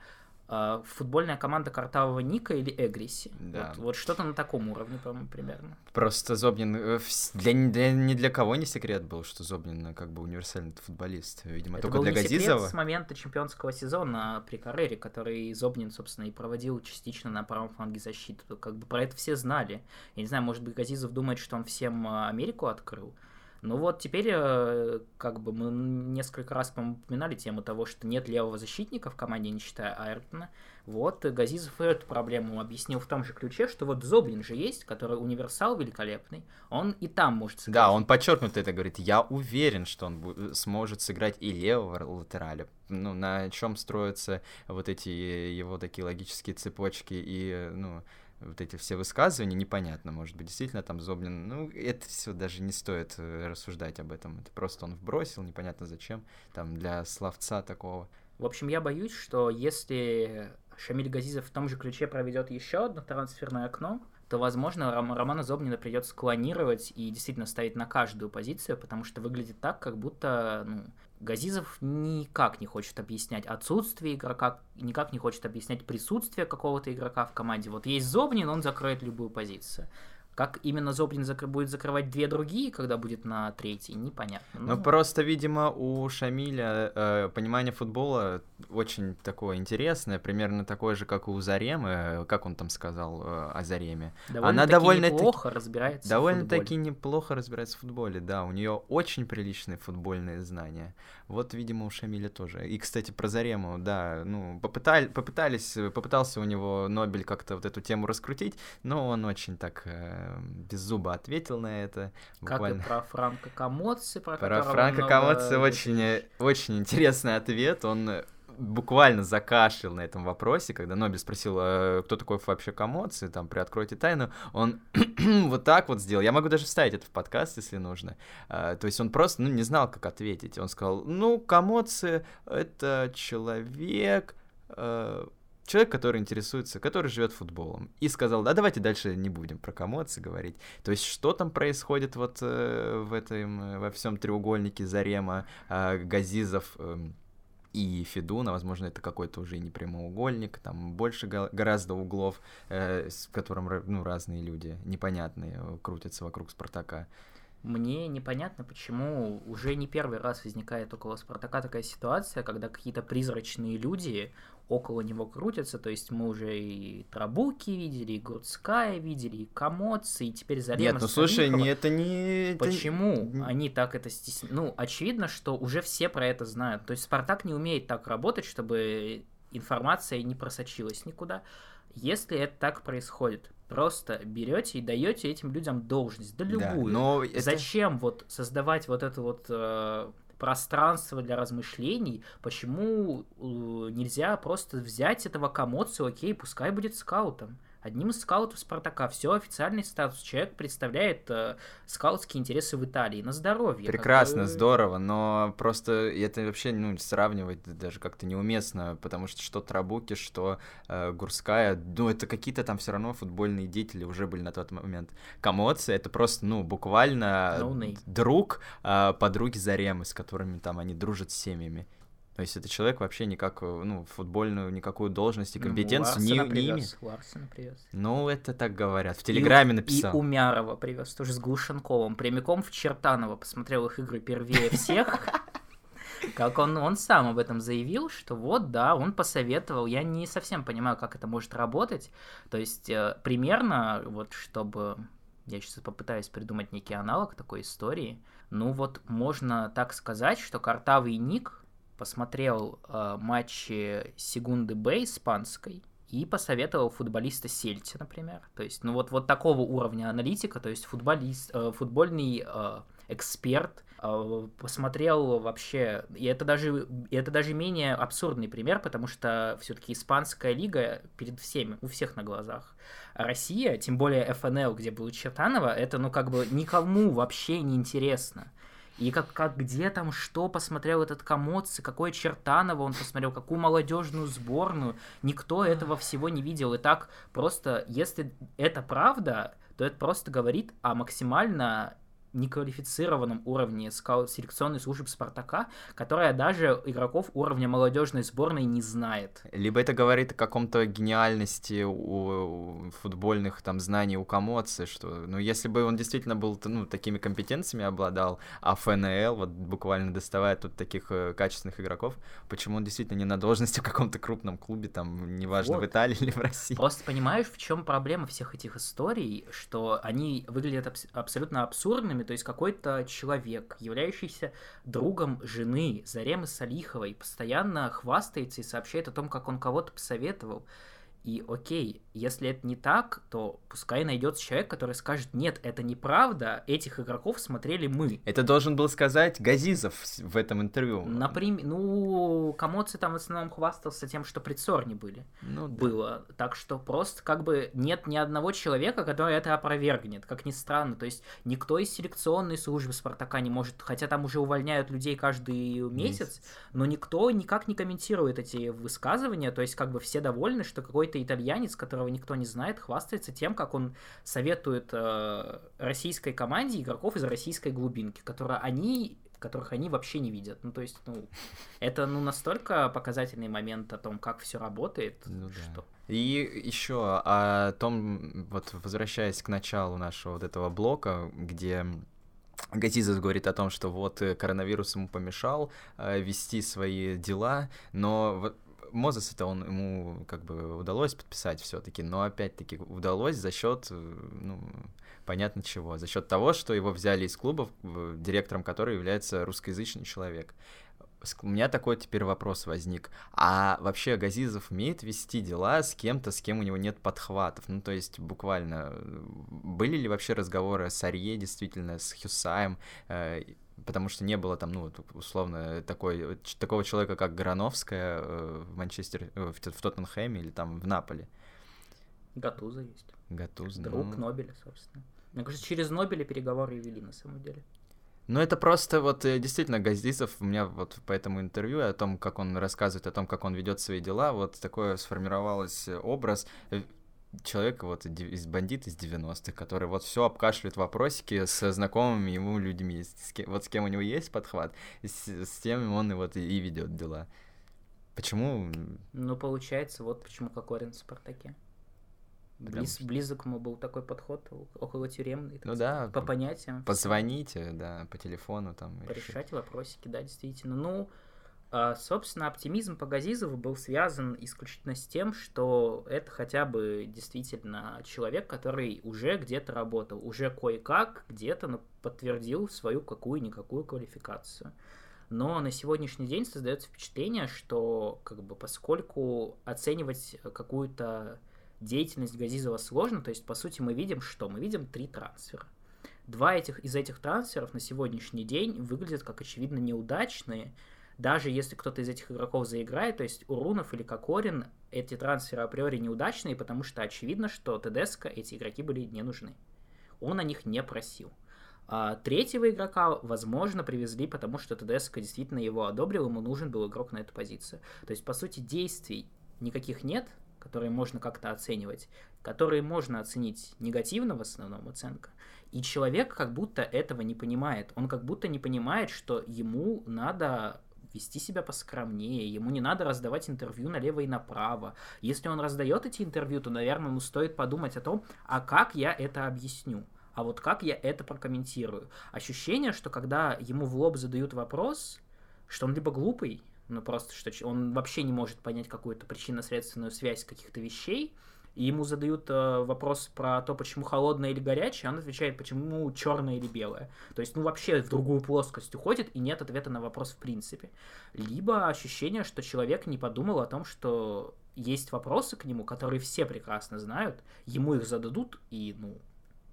футбольная команда Картавого Ника или Эгриси. Да. Вот, вот что-то на таком уровне, по-моему, примерно. Просто Зобнин... Э, для, для, ни для кого не секрет был, что Зобнин э, как бы универсальный футболист. Видимо, Это только был для не Газизова. Секрет с момента чемпионского сезона при Каррере, который Зобнин, собственно, и проводил частично на правом фланге защиты. Как бы про это все знали. Я не знаю, может быть, Газизов думает, что он всем а, Америку открыл. Ну вот теперь, э, как бы мы несколько раз, по упоминали тему того, что нет левого защитника в команде, не считая Айртона. Вот Газизов эту проблему объяснил в том же ключе, что вот Зоблин же есть, который универсал великолепный, он и там может сыграть. Да, он подчеркнуто это говорит. Я уверен, что он сможет сыграть и левого латераля. Ну, на чем строятся вот эти его такие логические цепочки и, ну, вот эти все высказывания, непонятно, может быть, действительно там Зоблин, ну, это все даже не стоит э, рассуждать об этом, это просто он вбросил, непонятно зачем, там, для словца такого. В общем, я боюсь, что если Шамиль Газизов в том же ключе проведет еще одно трансферное окно, то, возможно, Ром- Романа Зобнина придется клонировать и действительно ставить на каждую позицию, потому что выглядит так, как будто ну, Газизов никак не хочет объяснять отсутствие игрока, никак не хочет объяснять присутствие какого-то игрока в команде. Вот есть Зобнин, он закроет любую позицию. Как именно Зоблин закр... будет закрывать две другие, когда будет на третьей, непонятно. Ну, ну просто, видимо, у Шамиля э, понимание футбола очень такое интересное, примерно такое же, как у Заремы, как он там сказал э, о Зареме. Довольно Она довольно неплохо таки... разбирается Довольно-таки неплохо разбирается в футболе, да, у нее очень приличные футбольные знания. Вот, видимо, у Шамиля тоже. И, кстати, про Зарему, да, ну, попытали, попытались, попытался у него Нобель как-то вот эту тему раскрутить, но он очень так э, без зуба ответил на это. Буквально. Как и про Франко Камоци, про Про Франко Камоци очень, очень интересный ответ, он буквально закашлял на этом вопросе, когда Нобель спросил, «А кто такой вообще Комоци, там, приоткройте тайну, он вот так вот сделал. Я могу даже вставить это в подкаст, если нужно. А, то есть он просто, ну, не знал, как ответить. Он сказал, ну, Комоци — это человек, а, человек, который интересуется, который живет футболом. И сказал, да, давайте дальше не будем про комоции говорить. То есть, что там происходит вот э, в этом, во всем треугольнике Зарема, э, Газизов, э, и Федуна, возможно, это какой-то уже не прямоугольник, там больше гораздо углов, э, с которым ну, разные люди непонятные э, крутятся вокруг Спартака. Мне непонятно, почему уже не первый раз возникает около Спартака такая ситуация, когда какие-то призрачные люди около него крутятся, то есть мы уже и Трабуки видели, и Гурцкая видели, и Комоцы, и теперь Зарема Нет, ну слушай, не, это не... Почему это... они так это стесняют? Ну, очевидно, что уже все про это знают. То есть Спартак не умеет так работать, чтобы информация не просочилась никуда. Если это так происходит, просто берете и даете этим людям должность, да любую. Да, но это... Зачем вот создавать вот эту вот э, пространство для размышлений, почему э, нельзя просто взять этого комоцию, окей, пускай будет скаутом одним из скаутов Спартака. Все официальный статус. Человек представляет э, скаутские интересы в Италии на здоровье. Прекрасно, как... здорово, но просто это вообще ну, сравнивать даже как-то неуместно, потому что что Трабуки, что э, Гурская, ну это какие-то там все равно футбольные деятели уже были на тот момент. Комоция это просто, ну, буквально no друг э, подруги Заремы, с которыми там они дружат с семьями. То есть это человек вообще никак, ну, футбольную никакую должность и ну, компетенцию ну, не, не имеет. Ларсена привез. Ну, это так говорят. В Телеграме и, написал. И Умярова привез, тоже с Глушенковым. Прямиком в Чертаново посмотрел их игры первее всех. Как он, он сам об этом заявил, что вот, да, он посоветовал. Я не совсем понимаю, как это может работать. То есть, э, примерно, вот, чтобы... Я сейчас попытаюсь придумать некий аналог такой истории. Ну вот, можно так сказать, что картавый ник посмотрел э, матчи Сегунды Б испанской и посоветовал футболиста Сельти, например. То есть, ну вот, вот такого уровня аналитика, то есть футболист, э, футбольный э, эксперт, э, посмотрел вообще, и это даже, это даже менее абсурдный пример, потому что все-таки испанская лига перед всеми, у всех на глазах. А Россия, тем более ФНЛ, где был Чертанова, это ну как бы никому вообще не интересно. И как, как где там что посмотрел этот Комоци, какое Чертаново он посмотрел, какую молодежную сборную. Никто этого всего не видел. И так просто, если это правда, то это просто говорит о максимально неквалифицированном уровне селекционной службы Спартака, которая даже игроков уровня молодежной сборной не знает. Либо это говорит о каком-то гениальности у футбольных там знаний у Комоци, что, ну, если бы он действительно был, ну, такими компетенциями обладал, а ФНЛ вот буквально доставает тут таких э, качественных игроков, почему он действительно не на должности в каком-то крупном клубе, там, неважно, вот. в Италии или в России. Просто понимаешь, в чем проблема всех этих историй, что они выглядят абс- абсолютно абсурдными, то есть какой-то человек, являющийся другом жены Заремы Салиховой, постоянно хвастается и сообщает о том, как он кого-то посоветовал. И окей, если это не так, то пускай найдется человек, который скажет, нет, это неправда, этих игроков смотрели мы. Это должен был сказать Газизов в этом интервью. Например, ну, Комоци там в основном хвастался тем, что предсорни были. Ну, да. Было. Так что просто как бы нет ни одного человека, который это опровергнет, как ни странно. То есть никто из селекционной службы Спартака не может, хотя там уже увольняют людей каждый месяц, месяц. но никто никак не комментирует эти высказывания. То есть как бы все довольны, что какой-то итальянец, который которого никто не знает, хвастается тем, как он советует э, российской команде игроков из российской глубинки, которые они которых они вообще не видят. Ну, то есть, ну, это, ну, настолько показательный момент о том, как все работает, ну, что... Да. И еще о том, вот возвращаясь к началу нашего вот этого блока, где Газизов говорит о том, что вот э, коронавирус ему помешал э, вести свои дела, но вот Мозес это он ему как бы удалось подписать все-таки, но опять-таки удалось за счет, э, ну, понятно чего, за счет того, что его взяли из клубов, директором которого является русскоязычный человек. У меня такой теперь вопрос возник. А вообще Газизов умеет вести дела с кем-то, с кем у него нет подхватов? Ну, то есть, буквально, были ли вообще разговоры с Арье, действительно, с Хюсаем? Э, потому что не было там, ну, условно, такой, такого человека, как Грановская э, в Манчестер, э, в, в Тоттенхэме или там в Наполе. Гатуза есть. Гатуза, Друг ну... Нобеля, собственно. Мне кажется, через Нобеля переговоры вели на самом деле. Ну, это просто вот э, действительно Газдисов, у меня вот по этому интервью о том, как он рассказывает о том, как он ведет свои дела, вот такой сформировалось образ человека, вот из бандит из 90-х, который вот все обкашливает вопросики с знакомыми ему людьми. С кем, вот с кем у него есть подхват, с, с тем он и вот и, и ведет дела. Почему? Ну, получается, вот почему Кокорин в Спартаке. Близ, что... Близок ему был такой подход, около тюремный. Ну да. По понятиям. Позвоните, да, по телефону там. Порешать еще. вопросики, да, действительно. Ну, собственно, оптимизм по Газизову был связан исключительно с тем, что это хотя бы действительно человек, который уже где-то работал, уже кое-как где-то подтвердил свою какую-никакую квалификацию. Но на сегодняшний день создается впечатление, что как бы поскольку оценивать какую-то деятельность Газизова сложно, то есть по сути мы видим что? Мы видим три трансфера. Два этих, из этих трансферов на сегодняшний день выглядят как очевидно неудачные, даже если кто-то из этих игроков заиграет, то есть Урунов или Кокорин, эти трансферы априори неудачные, потому что очевидно, что ТДСК эти игроки были не нужны. Он о них не просил. А третьего игрока, возможно, привезли, потому что ТДСК действительно его одобрил, ему нужен был игрок на эту позицию. То есть, по сути, действий никаких нет, которые можно как-то оценивать, которые можно оценить негативно в основном оценка. И человек как будто этого не понимает. Он как будто не понимает, что ему надо вести себя поскромнее, ему не надо раздавать интервью налево и направо. Если он раздает эти интервью, то, наверное, ну, стоит подумать о том, а как я это объясню, а вот как я это прокомментирую. Ощущение, что когда ему в лоб задают вопрос, что он либо глупый, ну просто что он вообще не может понять какую-то причинно-следственную связь каких-то вещей, и ему задают э, вопрос про то, почему холодное или горячее, он отвечает, почему черное или белое. То есть, ну, вообще в другую плоскость уходит, и нет ответа на вопрос в принципе. Либо ощущение, что человек не подумал о том, что есть вопросы к нему, которые все прекрасно знают, ему их зададут, и, ну,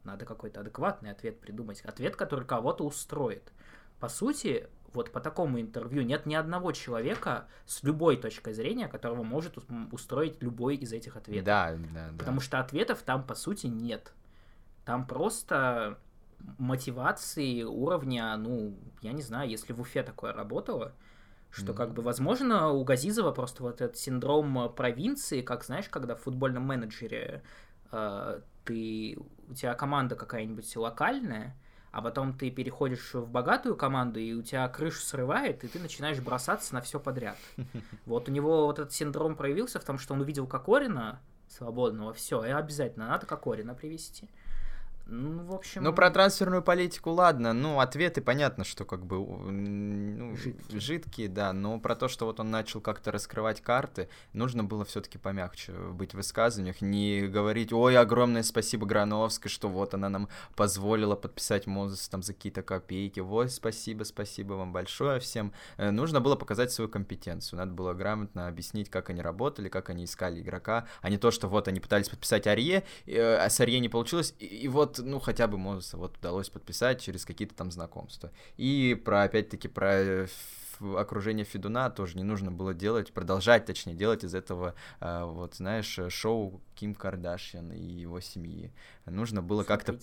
надо какой-то адекватный ответ придумать. Ответ, который кого-то устроит. По сути, вот по такому интервью нет ни одного человека с любой точкой зрения, которого может устроить любой из этих ответов. Да, да, да. Потому что ответов там, по сути, нет. Там просто мотивации уровня, ну, я не знаю, если в Уфе такое работало, что, как бы, возможно, у Газизова просто вот этот синдром провинции, как, знаешь, когда в футбольном менеджере э, ты, у тебя команда какая-нибудь локальная, а потом ты переходишь в богатую команду, и у тебя крышу срывает, и ты начинаешь бросаться на все подряд. Вот у него вот этот синдром проявился в том, что он увидел Кокорина свободного, все, и обязательно надо Кокорина привести. Ну, в общем... Ну, про трансферную политику, ладно. Ну, ответы, понятно, что как бы ну, Жидкие. жидкие, да. Но про то, что вот он начал как-то раскрывать карты, нужно было все-таки помягче быть в высказываниях. Не говорить, ой, огромное спасибо Грановской, что вот она нам позволила подписать Мозес там за какие-то копейки. Ой, спасибо, спасибо вам большое всем. Э, Нужно было показать свою компетенцию. Надо было грамотно объяснить, как они работали, как они искали игрока, а не то, что вот они пытались подписать Арье, э, а с Арье не получилось, и, и вот, ну, хотя бы Мозеса вот удалось подписать через какие-то там знакомства. И про, опять-таки, про э, окружение Федуна тоже не нужно было делать, продолжать, точнее, делать из этого, э, вот, знаешь, э, шоу Ким Кардашьян и его семьи. Нужно было как-то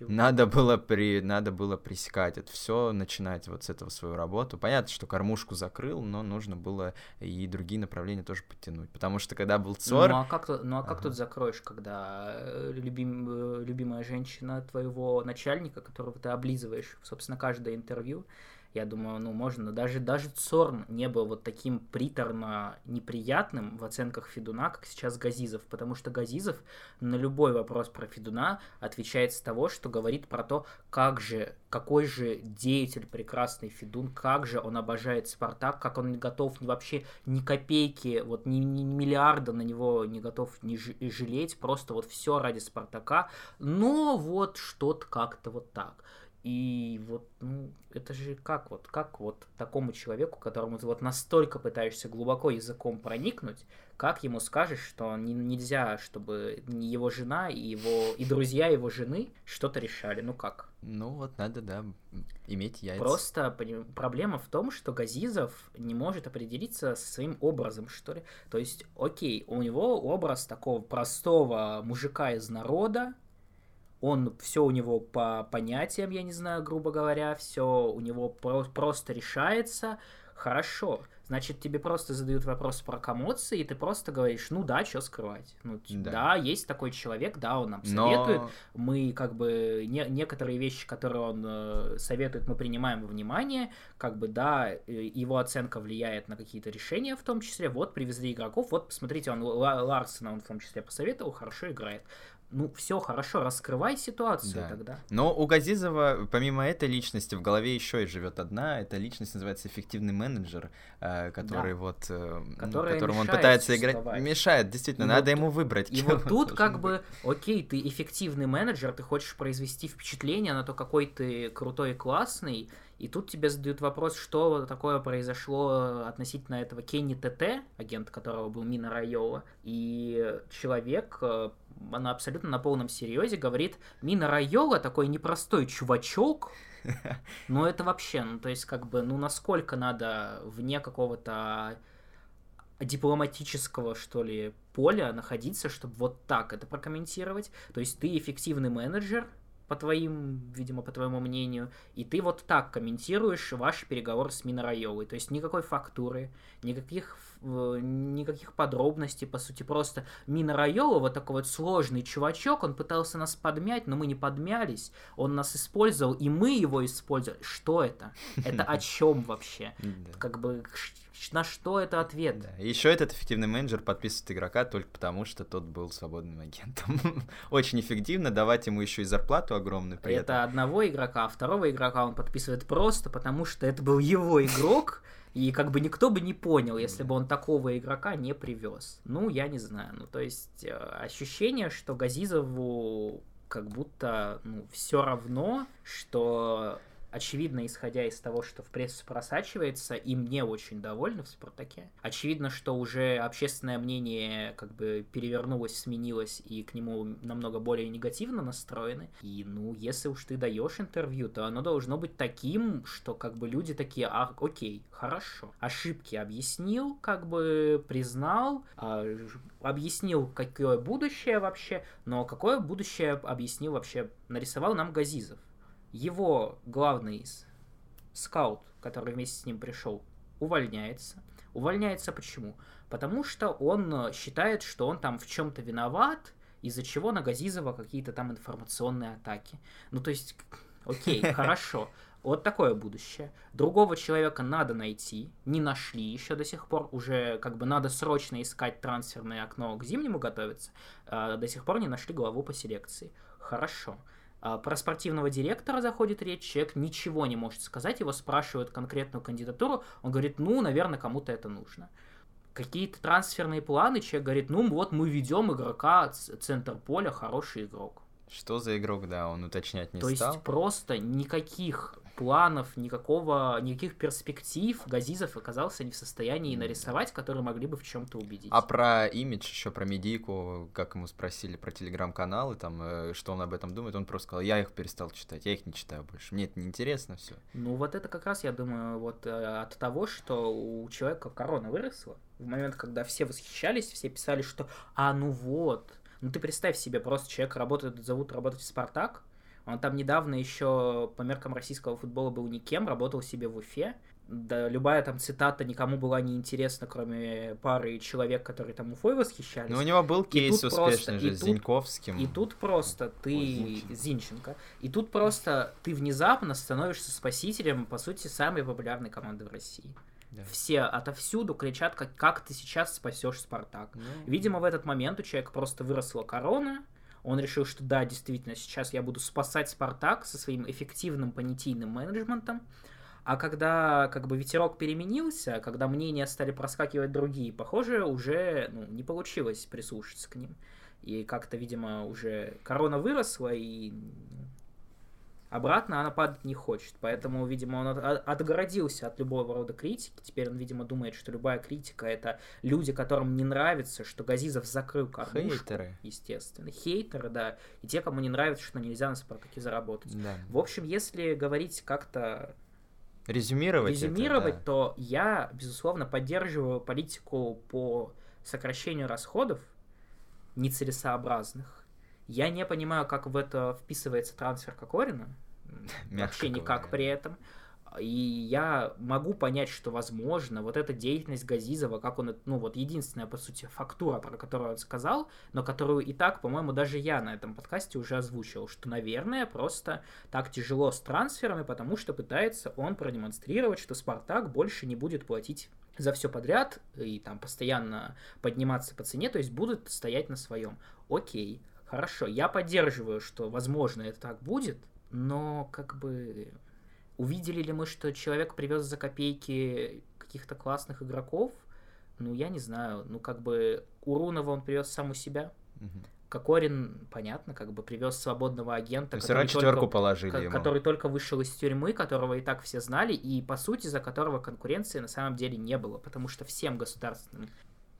надо было, при, надо было пресекать это все, начинать вот с этого свою работу. Понятно, что кормушку закрыл, но нужно было и другие направления тоже подтянуть. Потому что когда был ЦОР... Ну а как, тут- ну, а как Ага. тут закроешь, когда э, любим- любимая женщина твоего начальника, которого ты облизываешь, собственно, каждое интервью, я думаю, ну, можно, даже, даже Цорн не был вот таким приторно неприятным в оценках Федуна, как сейчас Газизов, потому что Газизов на любой вопрос про Федуна отвечает с того, что говорит про то, как же, какой же деятель прекрасный Федун, как же он обожает Спартак, как он не готов ни вообще ни копейки, вот ни, ни миллиарда на него не готов не жалеть, просто вот все ради Спартака, но вот что-то как-то вот так. И вот, ну, это же как вот, как вот такому человеку, которому ты вот настолько пытаешься глубоко языком проникнуть, как ему скажешь, что не- нельзя, чтобы его жена и его и друзья его жены что-то решали, ну как? Ну вот надо, да, иметь яйца. Просто проблема в том, что Газизов не может определиться со своим образом, что ли. То есть, окей, у него образ такого простого мужика из народа, он все у него по понятиям, я не знаю, грубо говоря, все у него про- просто решается. Хорошо. Значит, тебе просто задают вопрос про комоции, и ты просто говоришь, ну да, что скрывать. Ну, Да. да. есть такой человек, да, он нам Но советует, мы как бы не, некоторые вещи, которые он э, советует, мы принимаем во внимание, как бы да, э, его оценка влияет на какие-то решения в том числе. Вот привезли игроков, вот посмотрите, он Ла- Ларсена он в том числе посоветовал, хорошо играет. Ну все хорошо, раскрывай ситуацию Да. тогда. Но у Газизова, помимо этой личности, в голове еще и живет одна. Эта личность называется эффективный менеджер, э, который Да. вот, э, ну, Которая которому он пытается играть. Мешает, действительно, И надо вот- ему выбрать. И вот тут как должен бы, окей, ты эффективный менеджер, ты хочешь произвести впечатление на то, какой ты крутой и классный, и тут тебе задают вопрос, что такое произошло относительно этого Кенни ТТ, агент которого был Мина Райола, и человек э, она абсолютно на полном серьезе говорит, Мина Райола такой непростой чувачок, но это вообще, ну то есть как бы, ну насколько надо вне какого-то дипломатического, что ли, поля находиться, чтобы вот так это прокомментировать. То есть ты эффективный менеджер, по твоим, видимо, по твоему мнению, и ты вот так комментируешь ваши переговоры с Минорайолой. То есть никакой фактуры, никаких, э, никаких подробностей, по сути, просто Минорайола, вот такой вот сложный чувачок, он пытался нас подмять, но мы не подмялись, он нас использовал, и мы его использовали. Что это? Это о чем вообще? Как бы на что это ответ? Да. Еще этот эффективный менеджер подписывает игрока только потому, что тот был свободным агентом. Очень эффективно давать ему еще и зарплату огромную при этом. Это одного игрока, а второго игрока он подписывает просто потому, что это был его игрок, и как бы никто бы не понял, если бы он такого игрока не привез. Ну, я не знаю. Ну, то есть э, ощущение, что Газизову как будто ну, все равно, что очевидно, исходя из того, что в прессу просачивается, им не очень довольны в «Спартаке». Очевидно, что уже общественное мнение как бы перевернулось, сменилось, и к нему намного более негативно настроены. И, ну, если уж ты даешь интервью, то оно должно быть таким, что как бы люди такие, а, окей, хорошо. Ошибки объяснил, как бы признал, а, объяснил, какое будущее вообще, но какое будущее объяснил вообще, нарисовал нам Газизов. Его главный скаут, который вместе с ним пришел, увольняется. Увольняется почему? Потому что он считает, что он там в чем-то виноват, из-за чего на Газизова какие-то там информационные атаки. Ну, то есть, окей, хорошо. Вот такое будущее. Другого человека надо найти, не нашли еще до сих пор, уже как бы надо срочно искать трансферное окно к зимнему готовиться, а до сих пор не нашли главу по селекции. Хорошо. А про спортивного директора заходит речь, человек ничего не может сказать, его спрашивают конкретную кандидатуру, он говорит, ну, наверное, кому-то это нужно. Какие-то трансферные планы, человек говорит, ну, вот мы ведем игрока, центр поля, хороший игрок. Что за игрок, да, он уточнять не То стал. То есть просто никаких планов, никакого, никаких перспектив Газизов оказался не в состоянии нарисовать, которые могли бы в чем-то убедить. А про имидж, еще про медийку, как ему спросили про телеграм-каналы, там, э, что он об этом думает, он просто сказал, я их перестал читать, я их не читаю больше, мне это неинтересно, все. Ну вот это как раз, я думаю, вот э, от того, что у человека корона выросла, в момент, когда все восхищались, все писали, что «а ну вот», ну ты представь себе, просто человек работает, зовут работать в «Спартак», он там недавно еще по меркам российского футбола был никем, работал себе в Уфе. Да, любая там цитата никому была не интересна, кроме пары человек, которые там Уфой восхищались. Ну, у него был кейс успешный просто, же с тут, Зиньковским. И тут просто ты... Ой, Зинченко. И тут просто ты внезапно становишься спасителем, по сути, самой популярной команды в России. Да. Все отовсюду кричат, как, как ты сейчас спасешь Спартак. Ну... Видимо, в этот момент у человека просто выросла корона, он решил, что да, действительно, сейчас я буду спасать Спартак со своим эффективным понятийным менеджментом. А когда как бы ветерок переменился, когда мнения стали проскакивать другие, похоже, уже ну, не получилось прислушаться к ним. И как-то, видимо, уже корона выросла, и Обратно она падать не хочет, поэтому, видимо, он отгородился от любого рода критики. Теперь он, видимо, думает, что любая критика — это люди, которым не нравится, что Газизов закрыл кормушку. Хейтеры. Естественно. Хейтеры, да. И те, кому не нравится, что нельзя на Спартаке заработать. Да. В общем, если говорить как-то резюмировать, резюмировать это, да. то я, безусловно, поддерживаю политику по сокращению расходов нецелесообразных я не понимаю, как в это вписывается трансфер Кокорина. Вообще никак при этом. И я могу понять, что, возможно, вот эта деятельность Газизова, как он, ну, вот единственная, по сути, фактура, про которую он сказал, но которую и так, по-моему, даже я на этом подкасте уже озвучил, что, наверное, просто так тяжело с трансферами, потому что пытается он продемонстрировать, что Спартак больше не будет платить за все подряд и там постоянно подниматься по цене, то есть будут стоять на своем. Окей, Хорошо, я поддерживаю, что, возможно, это так будет, но как бы увидели ли мы, что человек привез за копейки каких-то классных игроков? Ну, я не знаю. Ну, как бы Урунова он привез сам у себя. Угу. Кокорин, понятно, как бы привез свободного агента, То который, четверку только, положили ко- ему. который только вышел из тюрьмы, которого и так все знали, и по сути за которого конкуренции на самом деле не было, потому что всем государственным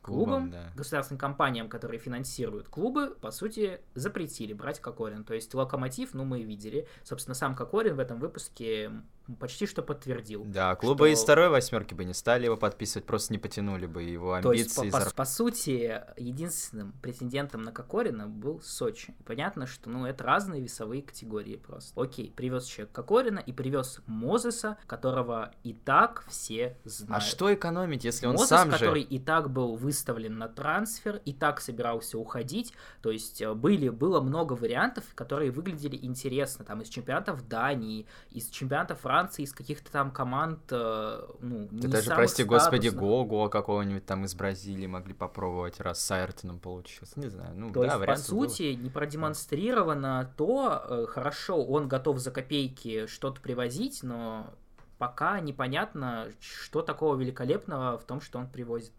клубам, да. государственным компаниям, которые финансируют клубы, по сути, запретили брать Кокорин. То есть Локомотив, ну, мы видели. Собственно, сам Кокорин в этом выпуске почти что подтвердил. Да, клубы что... из второй восьмерки бы не стали его подписывать, просто не потянули бы его амбиции. То есть, по, по, по сути, единственным претендентом на Кокорина был Сочи. Понятно, что ну, это разные весовые категории просто. Окей, привез человек Кокорина и привез Мозеса, которого и так все знают. А что экономить, если он Мозес, сам же... который и так был выставлен на трансфер, и так собирался уходить. То есть э, были, было много вариантов, которые выглядели интересно. Там из чемпионатов Дании, из чемпионатов Франции, Франции, из каких-то там команд, э, ну, не Даже, прости господи, Гого какого-нибудь там из Бразилии могли попробовать, раз с Айртоном получился. Не знаю, ну то да, есть, по сути, было. не продемонстрировано то, э, хорошо, он готов за копейки что-то привозить, но пока непонятно, что такого великолепного в том, что он привозит.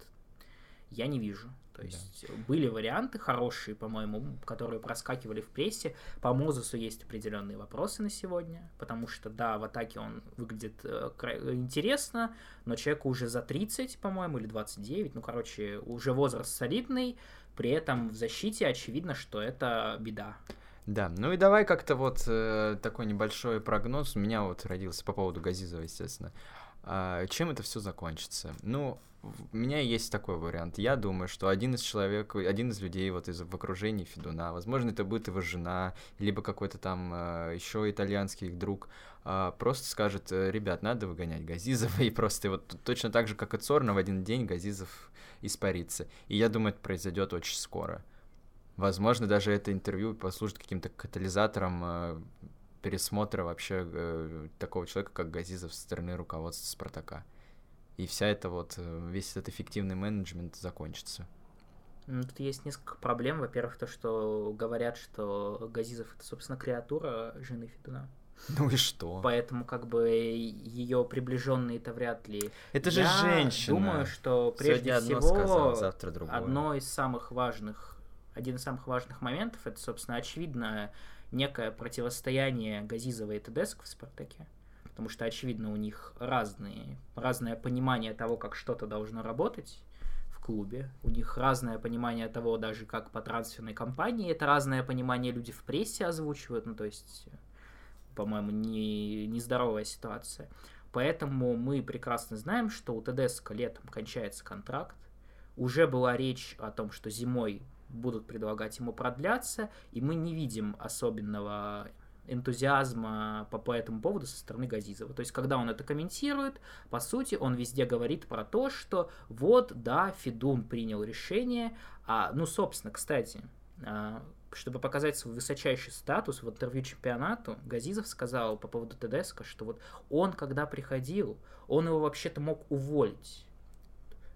Я не вижу. То есть да. были варианты хорошие, по-моему, которые проскакивали в прессе. По Мозесу есть определенные вопросы на сегодня, потому что, да, в атаке он выглядит э, интересно, но человеку уже за 30, по-моему, или 29, ну, короче, уже возраст солидный, при этом в защите очевидно, что это беда. Да, ну и давай как-то вот э, такой небольшой прогноз. У меня вот родился по поводу Газизова, естественно. А, чем это все закончится? Ну, у меня есть такой вариант. Я думаю, что один из человек, один из людей вот из в окружении Федуна, возможно, это будет его жена, либо какой-то там э, еще итальянский их друг, э, просто скажет, «Э, ребят, надо выгонять Газизова, и просто вот точно так же, как и Цорна, в один день Газизов испарится. И я думаю, это произойдет очень скоро. Возможно, даже это интервью послужит каким-то катализатором пересмотра вообще э, такого человека, как Газизов со стороны руководства Спартака и вся эта вот, э, весь этот эффективный менеджмент закончится. Ну, тут есть несколько проблем. Во-первых, то, что говорят, что Газизов это, собственно, креатура жены Федуна. Ну и что? Поэтому, как бы, ее приближенные это вряд ли. Это же Я женщина. думаю, что прежде Сегодня одно всего сказал, завтра другое. одно из самых важных, один из самых важных моментов, это, собственно, очевидно некое противостояние Газизова и Тедеско в «Спартаке». Потому что, очевидно, у них разные, разное понимание того, как что-то должно работать в клубе. У них разное понимание того, даже как по трансферной кампании. Это разное понимание люди в прессе озвучивают. Ну, то есть, по-моему, не, нездоровая ситуация. Поэтому мы прекрасно знаем, что у ТДСК летом кончается контракт. Уже была речь о том, что зимой будут предлагать ему продляться, и мы не видим особенного энтузиазма по, по этому поводу со стороны Газизова. То есть, когда он это комментирует, по сути, он везде говорит про то, что вот, да, Федун принял решение, а, ну, собственно, кстати, а, чтобы показать свой высочайший статус в интервью чемпионату, Газизов сказал по поводу ТДСК, что вот он, когда приходил, он его вообще-то мог уволить.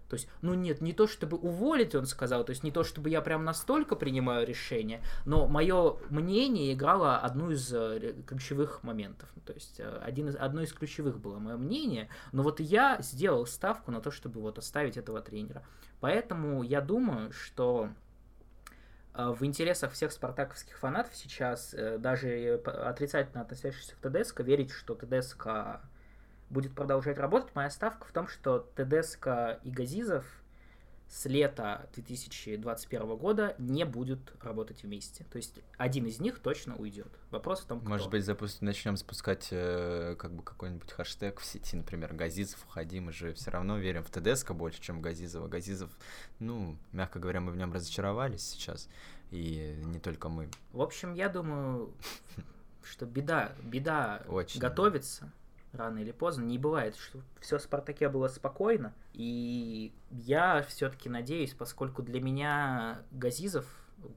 То есть, ну нет, не то чтобы уволить, он сказал, то есть не то чтобы я прям настолько принимаю решение, но мое мнение играло одну из э, ключевых моментов. То есть э, один из, одно из ключевых было мое мнение, но вот я сделал ставку на то, чтобы вот оставить этого тренера. Поэтому я думаю, что э, в интересах всех спартаковских фанатов сейчас, даже отрицательно относящихся к ТДСК, верить, что ТДСК будет продолжать работать. Моя ставка в том, что Тедеско и Газизов с лета 2021 года не будут работать вместе. То есть один из них точно уйдет. Вопрос в том, кто. Может быть, запуск... начнем запускать э, как бы какой-нибудь хэштег в сети, например, Газизов, уходи, мы же все равно верим в ТДСК больше, чем Газизова. Газизов, ну, мягко говоря, мы в нем разочаровались сейчас, и не только мы. В общем, я думаю, что беда, беда Очень. готовится рано или поздно. Не бывает, что все в Спартаке было спокойно. И я все-таки надеюсь, поскольку для меня Газизов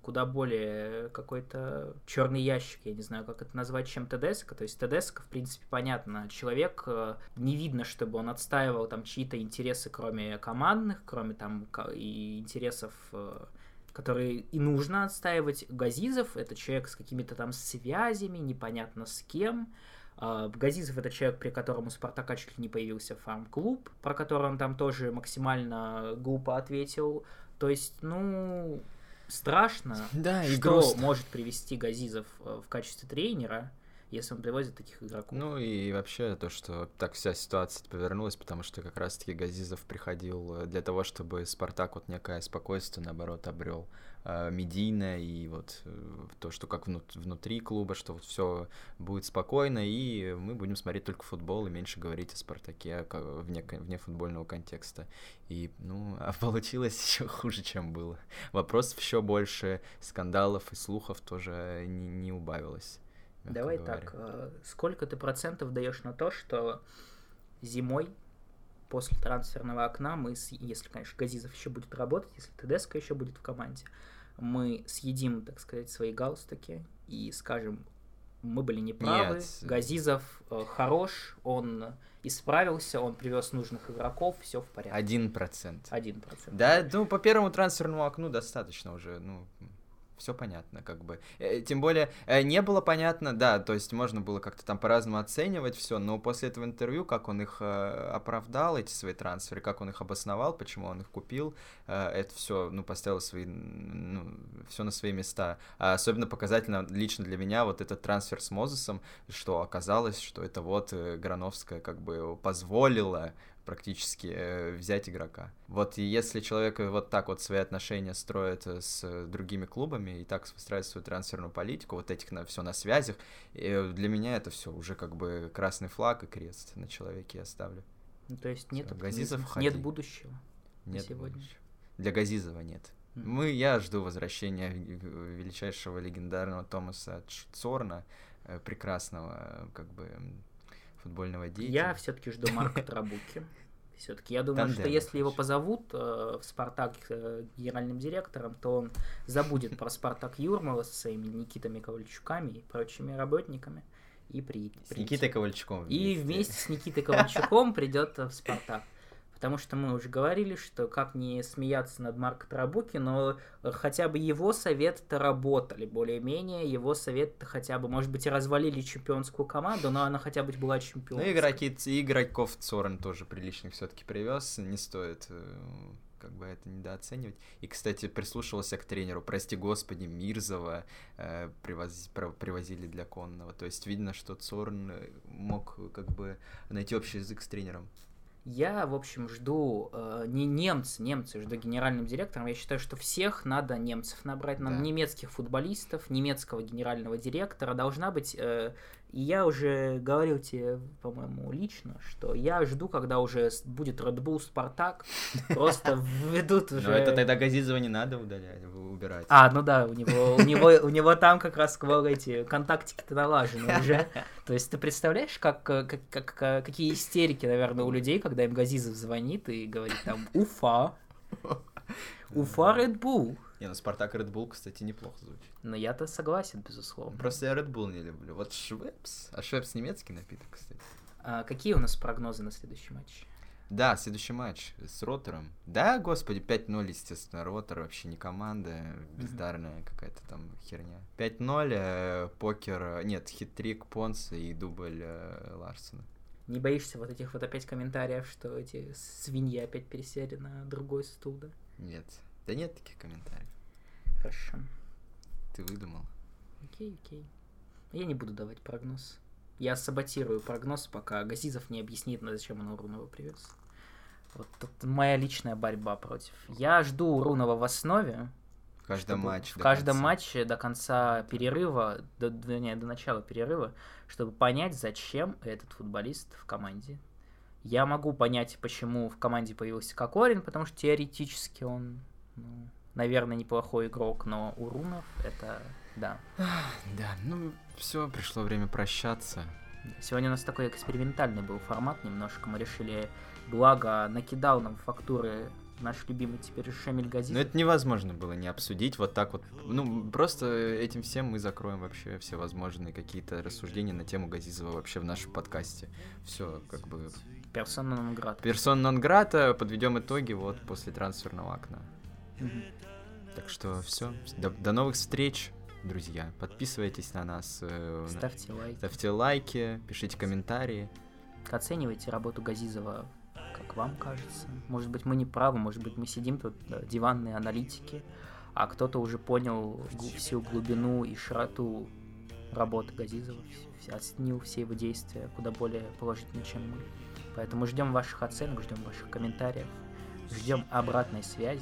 куда более какой-то черный ящик, я не знаю, как это назвать, чем ТДСК. То есть ТДСК, в принципе, понятно, человек, э, не видно, чтобы он отстаивал там чьи-то интересы, кроме командных, кроме там и интересов э, которые и нужно отстаивать. Газизов — это человек с какими-то там связями, непонятно с кем, Газизов это человек, при котором у Спартака чуть ли не появился фарм-клуб, про который он там тоже максимально глупо ответил. То есть, ну, страшно, да, что грустно. может привести Газизов э, в качестве тренера, если он привозит таких игроков. Ну и вообще то, что так вся ситуация повернулась, потому что как раз-таки Газизов приходил э, для того, чтобы Спартак вот некое спокойствие, наоборот, обрел э, медийное, и вот э, то, что как внут внутри клуба, что вот все будет спокойно, и мы будем смотреть только футбол и меньше говорить о Спартаке вне, вне футбольного контекста. И, ну, а получилось еще хуже, чем было. Вопросов еще больше, скандалов и слухов тоже не, не убавилось. Давай так, э, сколько ты процентов даешь на то, что зимой после трансферного окна мы, если, конечно, Газизов еще будет работать, если Тедеско еще будет в команде, мы съедим, так сказать, свои галстуки и скажем, мы были неправы, Нет. Газизов э, хорош, он исправился, он привез нужных игроков, все в порядке. Один процент. Один процент. Да, ну по первому трансферному окну достаточно уже, ну все понятно, как бы. Э, тем более, э, не было понятно, да, то есть можно было как-то там по-разному оценивать все, но после этого интервью, как он их э, оправдал, эти свои трансферы, как он их обосновал, почему он их купил, это все, ну, поставило свои, ну, все на свои места. А особенно показательно лично для меня вот этот трансфер с Мозесом, что оказалось, что это вот Грановская как бы позволила практически э, взять игрока. Вот и если человек вот так вот свои отношения строит э, с другими клубами и так выстраивает свою трансферную политику, вот этих на все на связях, э, для меня это все уже как бы красный флаг и крест на человеке я ставлю. Ну, то есть нет Газизов, нет будущего. Нет сегодня. будущего. Для Газизова нет. Мы, я жду возвращения величайшего легендарного Томаса Цорна, прекрасного, как бы, футбольного деятеля. Я все-таки жду Марка Трабуки. Все-таки я думаю, что если его позовут э, в Спартак э, генеральным директором, то он забудет про Спартак Юрмала со своими Никитами Ковальчуками и прочими работниками и приедет. С Никитой Ковальчуком И вместе с Никитой Ковальчуком придет в Спартак. Потому что мы уже говорили, что как не смеяться над Марко Тарабуки, но э, хотя бы его советы-то работали более-менее, его советы хотя бы, может быть, и развалили чемпионскую команду, но она хотя бы была Ну, чемпионской. игроки, и игроков Цорн тоже приличных все-таки привез. Не стоит э, как бы это недооценивать. И, кстати, прислушивался к тренеру, прости господи, Мирзова э, привоз- про- привозили для конного. То есть видно, что Цорн э, мог как бы найти общий язык с тренером. Я, в общем, жду э, не немцы, немцы, жду генеральным директором. Я считаю, что всех надо немцев набрать, надо Да. немецких футболистов, немецкого генерального директора. Должна быть... э, и я уже говорил тебе, по-моему, лично, что я жду, когда уже будет Red Bull Спартак, просто введут уже... Но это тогда Газизова не надо удалять, убирать. А, ну да, у него, у него, у него там как раз эти контактики-то налажены уже. То есть ты представляешь, как, э, как, как, э, какие истерики, наверное, у людей, когда им Газизов звонит и говорит там Уфа, Уфа Red Bull. Не, ну Спартак Red Bull, кстати, неплохо звучит. Но я-то согласен, безусловно. Просто я Red Bull не люблю. Вот Швепс. А Швепс немецкий напиток, кстати. А какие у нас прогнозы на следующий матч? Да, следующий матч с Ротором. Да, господи, 5-0, естественно, Ротор вообще не команда, бездарная какая-то там херня. 5-0, э, покер, э, нет, хитрик Понса и дубль э, Ларсона. Не боишься вот этих вот опять комментариев, что эти свиньи опять пересели на другой стул, да? Нет, да нет таких комментариев. Хорошо. Ты выдумал. Окей, окей. Я не буду давать прогноз. Я саботирую прогноз, пока Газизов не объяснит, зачем он Урунова привез. Вот тут моя личная борьба против. Я жду Урунова в основе. В каждом матче. В до каждом конца. матче до конца перерыва, до, до- не, до начала перерыва, чтобы понять, зачем этот футболист в команде. Я могу понять, почему в команде появился Кокорин, потому что теоретически он, ну, наверное, неплохой игрок, но Урунов это, да, Да, ну все, пришло время прощаться. Сегодня у нас такой экспериментальный был формат немножко. Мы решили, благо накидал нам фактуры наш любимый теперь Шамиль Газизов. Но это невозможно было не обсудить вот так вот. Ну, просто этим всем мы закроем вообще все возможные какие-то рассуждения на тему Газизова вообще в нашем подкасте. Все, как бы Персона нон грата. Персон нон грата, подведем итоги вот после трансферного окна. Так что все. До, до новых встреч, друзья. Подписывайтесь на нас, э, Ставьте лайк. ставьте лайки, пишите комментарии. Оценивайте работу Газизова, как вам кажется. Может быть, мы не правы, может быть, мы сидим тут, да, диванные аналитики, а кто-то уже понял всю глубину и широту работы Газизова, оценил все его действия куда более положительно, чем мы. Поэтому ждем ваших оценок, ждем ваших комментариев, ждем обратной связи.